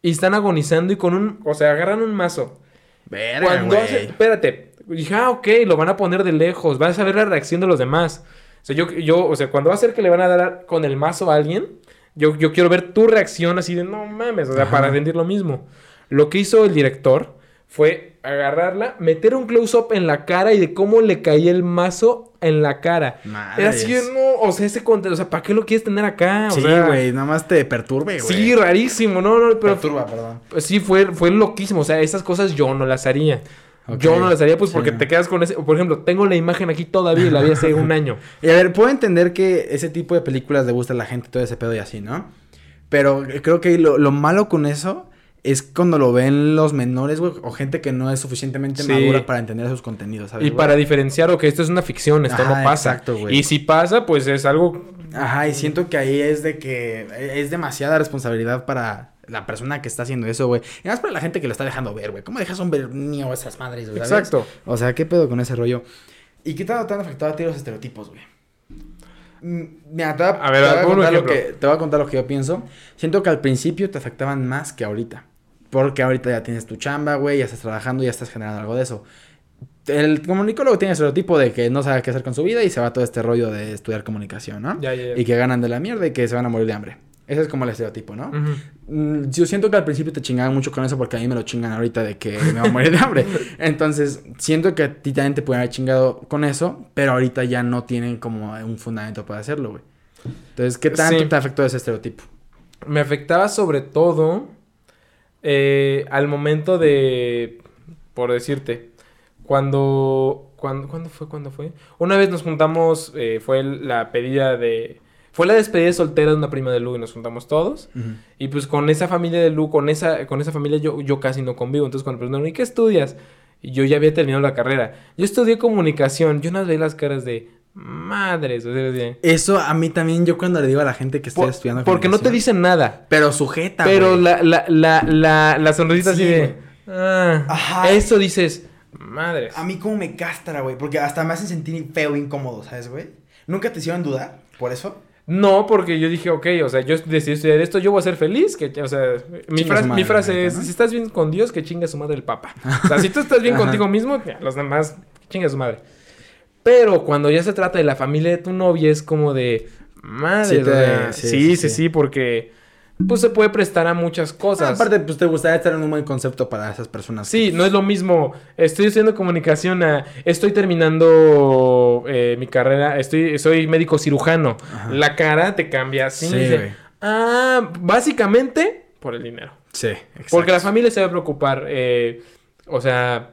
Y están agonizando y con un... O sea, agarran un mazo. Verga, Cuando güey. hace... Espérate. Dije, ah, ok, lo van a poner de lejos. Vas a ver la reacción de los demás. O sea, yo, yo o sea, cuando va a ser que le van a dar con el mazo a alguien, yo, yo quiero ver tu reacción así de, no mames, o sea, Ajá. para sentir lo mismo. Lo que hizo el director fue agarrarla, meter un close-up en la cara y de cómo le caía el mazo en la cara. Era así, no, o sea, ese contenido, o sea, ¿para qué lo quieres tener acá? O Sí, güey, nada más te perturbe, güey. Sí, rarísimo, no, no, pero Perturba, perdón. pues sí, fue, fue loquísimo. O sea, esas cosas yo no las haría. Yo no las haría, pues sí. porque te quedas con ese. Por ejemplo, tengo la imagen aquí todavía y la vi hace un año. Y a ver, puedo entender que ese tipo de películas le gusta a la gente todo ese pedo y así, ¿no? Pero creo que lo, lo malo con eso es cuando lo ven los menores, güey, o gente que no es suficientemente Sí. madura para entender sus contenidos, ¿sabes? Y para diferenciar, ok, esto es una ficción, esto Ajá, no pasa. exacto, güey. y si pasa, pues es algo. Ajá, y siento que ahí es de que es demasiada responsabilidad para la persona que está haciendo eso, güey. Y más para la gente que lo está dejando ver, güey. ¿Cómo dejas un ver niño a esas madres, güey? Exacto. O sea, ¿qué pedo con ese rollo? ¿Y qué tanto te han afectado a ti los estereotipos, güey? Mm, Mira, te voy a, A ver, te voy a contar lo que, te voy a contar lo que yo pienso. Siento que al principio te afectaban más que ahorita. Porque ahorita ya tienes tu chamba, güey, ya estás trabajando, ya estás generando algo de eso. El comunicólogo tiene el estereotipo de que no sabe qué hacer con su vida y se va a todo este rollo de estudiar comunicación, ¿no? Ya, ya, ya. Y que ganan de la mierda y que se van a morir de hambre. Ese es como el estereotipo, ¿no? Mm, Yo siento que al principio te chingaban mucho con eso porque a mí me lo chingan ahorita de que me voy a morir de hambre. Entonces, siento que a ti también te pueden haber chingado con eso, pero ahorita ya no tienen como un fundamento para hacerlo, güey. Entonces, ¿qué tanto Sí. te afectó ese estereotipo? Me afectaba sobre todo eh, al momento de, por decirte, cuando, cuando, ¿cuándo fue? ¿Cuándo fue? Una vez nos juntamos, eh, fue la pedida de, fue la despedida de soltera de una prima de Lu y nos juntamos todos. Y pues con esa familia de Lu, con esa, con esa familia yo, yo casi no convivo. Entonces cuando me preguntaron, ¿y qué estudias? Y yo ya había terminado la carrera. Yo estudié comunicación. Yo no veía las caras de madres. O sea, de- Eso a mí también, yo cuando le digo a la gente que estoy Por- estudiando porque no te dicen nada. Pero sujeta, Pero güey. la, la, la, la, la sonrisita Sí, así de... Ah, Ajá. Eso dices, madres. A mí como me castra, güey, porque hasta me hacen sentir feo e incómodo, ¿sabes, güey? ¿Nunca te hicieron dudar por eso? No, porque yo dije, ok, o sea, yo decidí estudiar esto, yo voy a ser feliz, que, o sea, mi, mi frase es, ¿no? si estás bien con Dios, que chinga su madre el papa. O sea, si tú estás bien contigo mismo, los demás, chinga su madre. Pero cuando ya se trata de la familia de tu novia, es como de, madre, Sí, te- sí, sí, sí, porque, pues, se puede prestar a muchas cosas. aparte, pues te gustaría estar en un buen concepto para esas personas. Sí, no es lo mismo. Estoy estudiando comunicación, a- estoy terminando eh, mi carrera, estoy, soy médico cirujano. Ajá. La cara te cambia así. Sí, dice, ah, básicamente por el dinero. Sí, exacto. Porque la familia se va a preocupar. eh, o sea,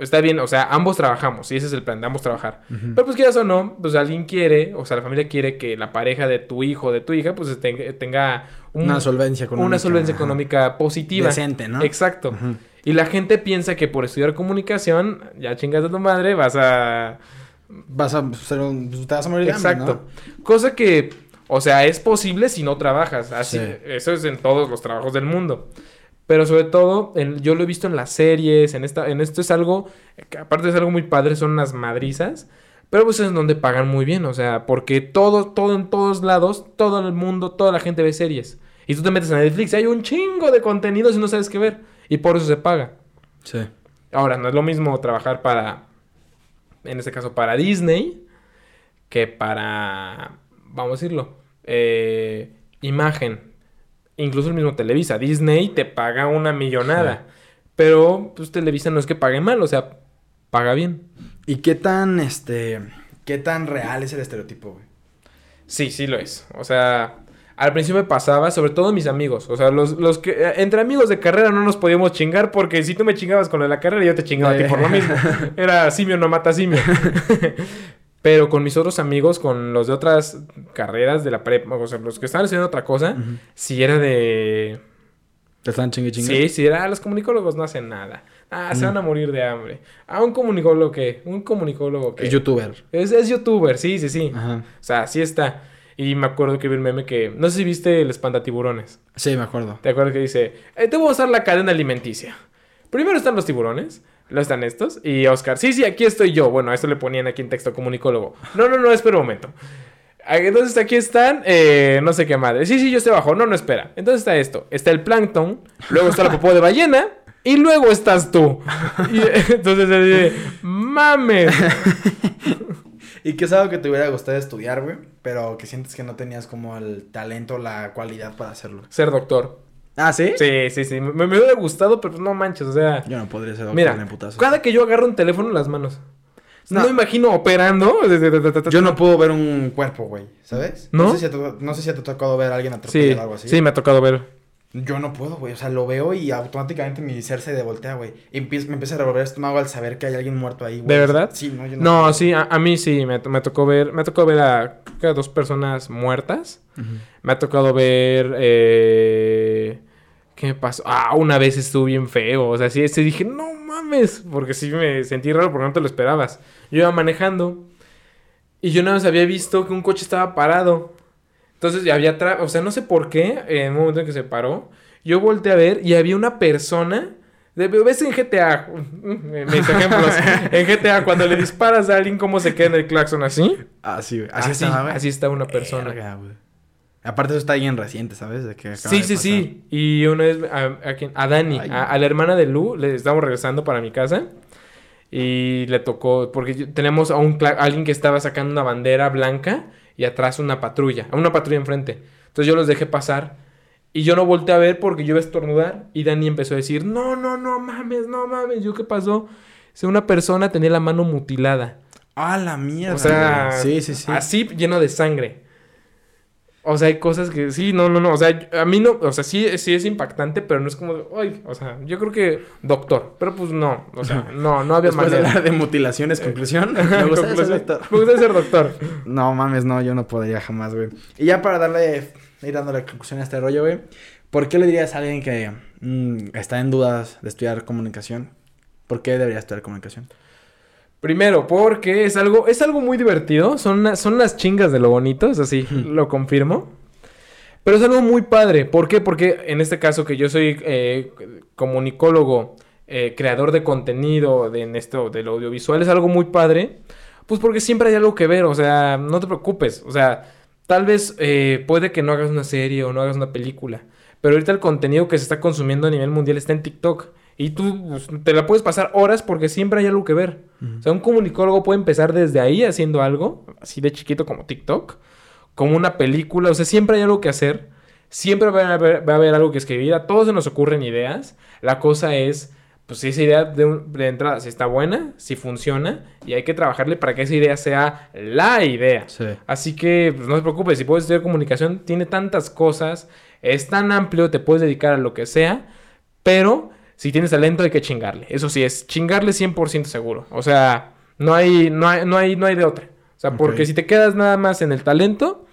está bien, o sea, ambos trabajamos, y ese es el plan, de ambos trabajar. Pero pues quieras o no, pues alguien quiere, o sea, la familia quiere que la pareja de tu hijo de tu hija, pues tenga, tenga un- Una solvencia económica. una solvencia ajá. económica positiva. Decente, ¿no? Exacto. Y la gente piensa que por estudiar comunicación, ya chingas a tu madre, vas a... Vas a ser un... Te vas a morir de hambre, Exacto. Cosa que, o sea, es posible si no trabajas. Así, Sí. Eso es en todos los trabajos del mundo. Pero sobre todo, en- yo lo he visto en las series, en, esta, en esto es algo, que aparte es algo muy padre, son unas madrizas. Pero pues es donde pagan muy bien, o sea, porque todo, todo en todos lados, todo el mundo, toda la gente ve series. Y tú te metes en Netflix y hay un chingo de contenidos y no sabes qué ver. Y por eso se paga. Sí. Ahora, no es lo mismo trabajar para, en este caso, para Disney, que para, vamos a decirlo, eh, imagen. Incluso el mismo Televisa. Disney te paga una millonada. Pero, pues, Televisa no es que pague mal, o sea, paga bien. ¿Y qué tan, este... ¿Qué tan real es el estereotipo, güey? Sí, sí lo es. O sea, al principio me pasaba, sobre todo mis amigos. O sea, los, los que eh, entre amigos de carrera no nos podíamos chingar porque si tú me chingabas con lo de la carrera, yo te chingaba a ti por lo mismo. Era simio no mata simio. Pero con mis otros amigos, con los de otras carreras de la prepa, o sea, los que estaban haciendo otra cosa, si era de... ¿Te están chingue chingue? Sí, sí, era, "Ah, los comunicólogos no hacen nada. Ah, se van a morir de hambre. Ah, un comunicólogo que, un comunicólogo que... Es youtuber. Es, es youtuber, sí, sí, sí. Ajá. O sea, sí está. Y me acuerdo que vi el meme que. No sé si viste el espantatiburones. Sí, me acuerdo. ¿Te acuerdas que dice? eh, te voy a usar la cadena alimenticia. Primero están los tiburones. Luego están estos. Y Oscar. Sí, sí, aquí estoy yo. Bueno, esto le ponían aquí en texto comunicólogo. No, no, no, espera un momento. Ah, Entonces aquí están, eh, no sé qué madre. Sí, sí, yo estoy abajo. No, no, espera. Entonces está esto. Está el plancton. Luego está la popó de ballena. Y luego estás tú. Y, entonces dice, mames. ¿Y qué es algo que te hubiera gustado estudiar, güey? Pero que sientes que no tenías como el talento, la cualidad para hacerlo. Ser doctor. ¿Ah, sí? Sí, sí, sí. Me, me hubiera gustado, pero pues no manches, o sea. Yo no podría ser doctor Mira, en putazo. cada que yo agarro un teléfono en las manos. No, No. me imagino operando. Yo no puedo ver un cuerpo, güey, ¿sabes? ¿No? sé si te, no sé si te ha tocado ver a alguien Sí, atropellado o algo así. sí, me ha tocado ver. Yo no puedo, güey. O sea, lo veo y automáticamente mi ser se devoltea, güey. Empie- me empieza a revolver el estómago al saber que hay alguien muerto ahí, güey. ¿De verdad? Sí, no, yo no. No, puedo. sí, a, a mí sí, me, me tocó ver, me tocó ver a, creo que a dos personas muertas. Me ha tocado ver, eh, ¿qué me pasó? Ah, una vez estuvo bien feo, o sea, sí, sí dije, no mames, porque sí me sentí raro porque no te lo esperabas. Yo iba manejando y yo nada más había visto que un coche estaba parado. Entonces ya había, o sea, no sé por qué, en un momento en que se paró, yo volteé a ver y había una persona. de- ¿Ves en GTA? Mis ejemplos. En GTA, cuando le disparas a alguien, ¿cómo se queda en el claxon así? Ah, sí, güey. Así, Así, está, güey. así está una persona. Güey. Aparte eso está bien reciente, ¿sabes? De que Sí, de sí, pasar. sí. Y una vez a, a, quién? a Dani, a, a la hermana de Lu, le estamos regresando para mi casa. Y le tocó, porque tenemos a un alguien que estaba sacando una bandera blanca y atrás una patrulla, a una patrulla enfrente. Entonces yo los dejé pasar y yo no volteé a ver porque yo iba a estornudar y Dani empezó a decir, no, no, no mames, no mames. Yo, ¿qué pasó? O sea, una persona tenía la mano mutilada. Ah, la mierda. O sea, sí, sí, sí. así lleno de sangre. O sea, hay cosas que sí, no, no, no. O sea, a mí no, o sea, sí, sí es impactante, pero no es como, ay, o sea, yo creo que doctor, pero pues no, o sea, no, no había Después de manera. hablar de mutilaciones, conclusión. Me gustaría ser doctor. Me gustaría ser doctor. No mames, no, yo no podría jamás, güey. Y ya para darle, ir dándole conclusión a este rollo, güey. ¿Por qué le dirías a alguien que mm, está en dudas de estudiar comunicación? ¿Por qué debería estudiar comunicación? Primero, porque es algo, es algo muy divertido. Son, una- son las chingas de lo bonito, eso sí, lo confirmo. Pero es algo muy padre. ¿Por qué? Porque en este caso que yo soy eh, comunicólogo, eh, creador de contenido de, en esto del audiovisual, es algo muy padre. Pues porque siempre hay algo que ver, o sea, no te preocupes. O sea, tal vez eh, puede que no hagas una serie o no hagas una película. Pero ahorita el contenido que se está consumiendo a nivel mundial está en TikTok. Y tú pues, te la puedes pasar horas porque siempre hay algo que ver. O sea, un comunicólogo puede empezar desde ahí haciendo algo, así de chiquito como TikTok, como una película. O sea, siempre hay algo que hacer. Siempre va a haber, va a haber algo que escribir. A todos se nos ocurren ideas. La cosa es, pues, si esa idea de, un- de entrada, si está buena, si funciona, y hay que trabajarle para que esa idea sea la idea. Sí. Así que pues, no te preocupes, si puedes estudiar comunicación, tiene tantas cosas, es tan amplio, te puedes dedicar a lo que sea, pero si tienes talento hay que chingarle. Eso sí, es chingarle 100% seguro. O sea, no hay, no hay, no hay, no hay de otra. O sea, porque si te quedas nada más en el talento,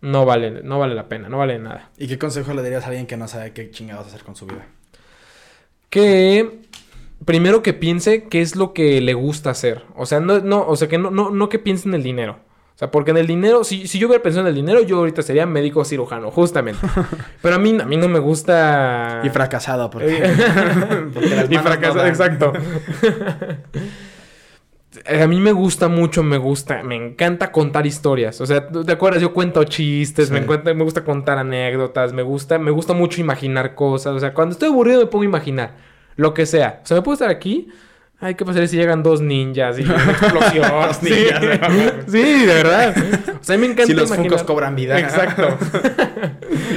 no vale, no vale la pena, no vale nada. ¿Y qué consejo le darías a alguien que no sabe qué chingados hacer con su vida? que primero que piense qué es lo que le gusta hacer. O sea, no, no, o sea, que no, no, no que piense en el dinero. O sea, porque en el dinero, si, si yo hubiera pensado en el dinero, yo ahorita sería médico cirujano, justamente. Pero a mí, a mí no me gusta. Y fracasado, porque, Eh, porque las y manos no fracasado, dan. exacto. A mí me gusta mucho, me gusta, me encanta contar historias. O sea, ¿tú ¿te acuerdas? Yo cuento chistes, me, Sí. encuentra- me gusta contar anécdotas, me gusta, me gusta mucho imaginar cosas. O sea, cuando estoy aburrido me pongo a imaginar lo que sea. O sea, me puedo estar aquí. Ay, ¿qué pasaría si llegan dos ninjas y una explosión? Dos sí. ninjas. Sí, de verdad. O sea, a mí me encanta Si los imaginar. Funkos cobran vida. Exacto.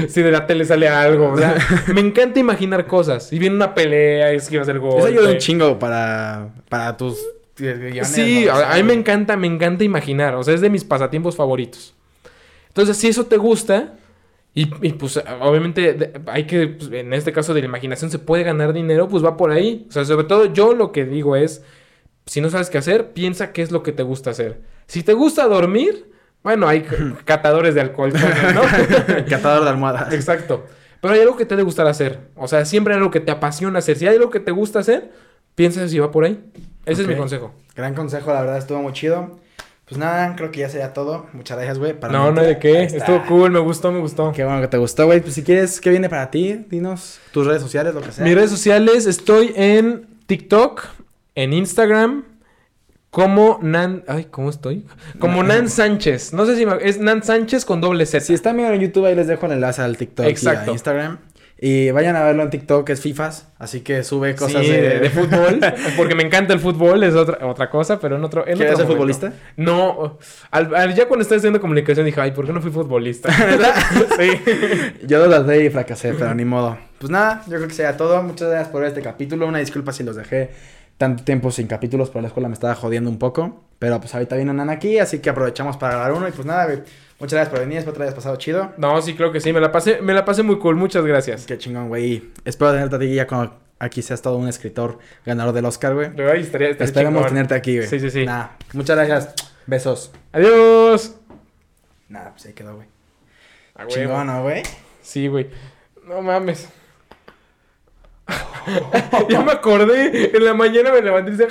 si de la tele sale algo. O sea, me encanta imaginar cosas. Y viene una pelea, es que a ser gol. Eso ayuda un chingo para, para tus eh, guiones, Sí, a mí me encanta, me encanta imaginar. O sea, es de mis pasatiempos favoritos. Entonces, si eso te gusta, y, y, pues obviamente hay que, pues, en este caso de la imaginación se puede ganar dinero, pues va por ahí. O sea, sobre todo yo lo que digo es, si no sabes qué hacer, piensa qué es lo que te gusta hacer. Si te gusta dormir, bueno, hay catadores de alcohol, ¿no? Catador de almohadas. Exacto. Pero hay algo que te debe gustar hacer. O sea, siempre hay algo que te apasiona hacer. Si hay algo que te gusta hacer, piensa si va por ahí. Ese es mi consejo. Gran consejo, la verdad, estuvo muy chido. Pues nada, creo que ya sería todo. Muchas gracias, güey. No, no hay de qué. Estuvo cool, me gustó, me gustó. Qué bueno que te gustó, güey. Pues si quieres, ¿qué viene para ti? Dinos tus redes sociales, lo que sea. Mis redes sociales, estoy en TikTok, en Instagram, como Nan... Ay, ¿cómo estoy? Como Nan Sánchez. No sé si me... Es Nan Sánchez con doble Z. Si están viendo en YouTube, ahí les dejo el enlace al TikTok Exacto. y a Instagram. Y vayan a verlo en TikTok, es FIFAs. Así que sube cosas Sí, de... de, de fútbol. Porque me encanta el fútbol, es otra, otra cosa, pero en otro. En ¿Quieres otro ser momento. futbolista? No. Al, al- ya cuando estaba estudiando comunicación dije, ay, ¿por qué no fui futbolista? sí. Yo lo traté y fracasé, pero ni modo. Pues nada, yo creo que sería todo. Muchas gracias por ver este capítulo. Una disculpa si los dejé tanto tiempo sin capítulos, pero la escuela me estaba jodiendo un poco. Pero pues ahorita viene Nana aquí, así que aprovechamos para grabar uno. Y pues nada, güey. Muchas gracias por venir, espero que te hayas pasado chido. No, sí, creo que sí. Me la pasé, me la pasé muy cool. Muchas gracias. Qué chingón, güey. Espero tenerte a ti ya cuando aquí seas todo un escritor ganador del Oscar, güey. Estaría, estaría Esperemos chingón. tenerte aquí, güey. Sí, sí, sí. Nada, muchas gracias. Besos. Adiós. Nada, pues ahí quedó, güey. A huevo. Chingón, ¿no, güey? Sí, güey. No mames. ya me acordé. En la mañana me levanté y dije,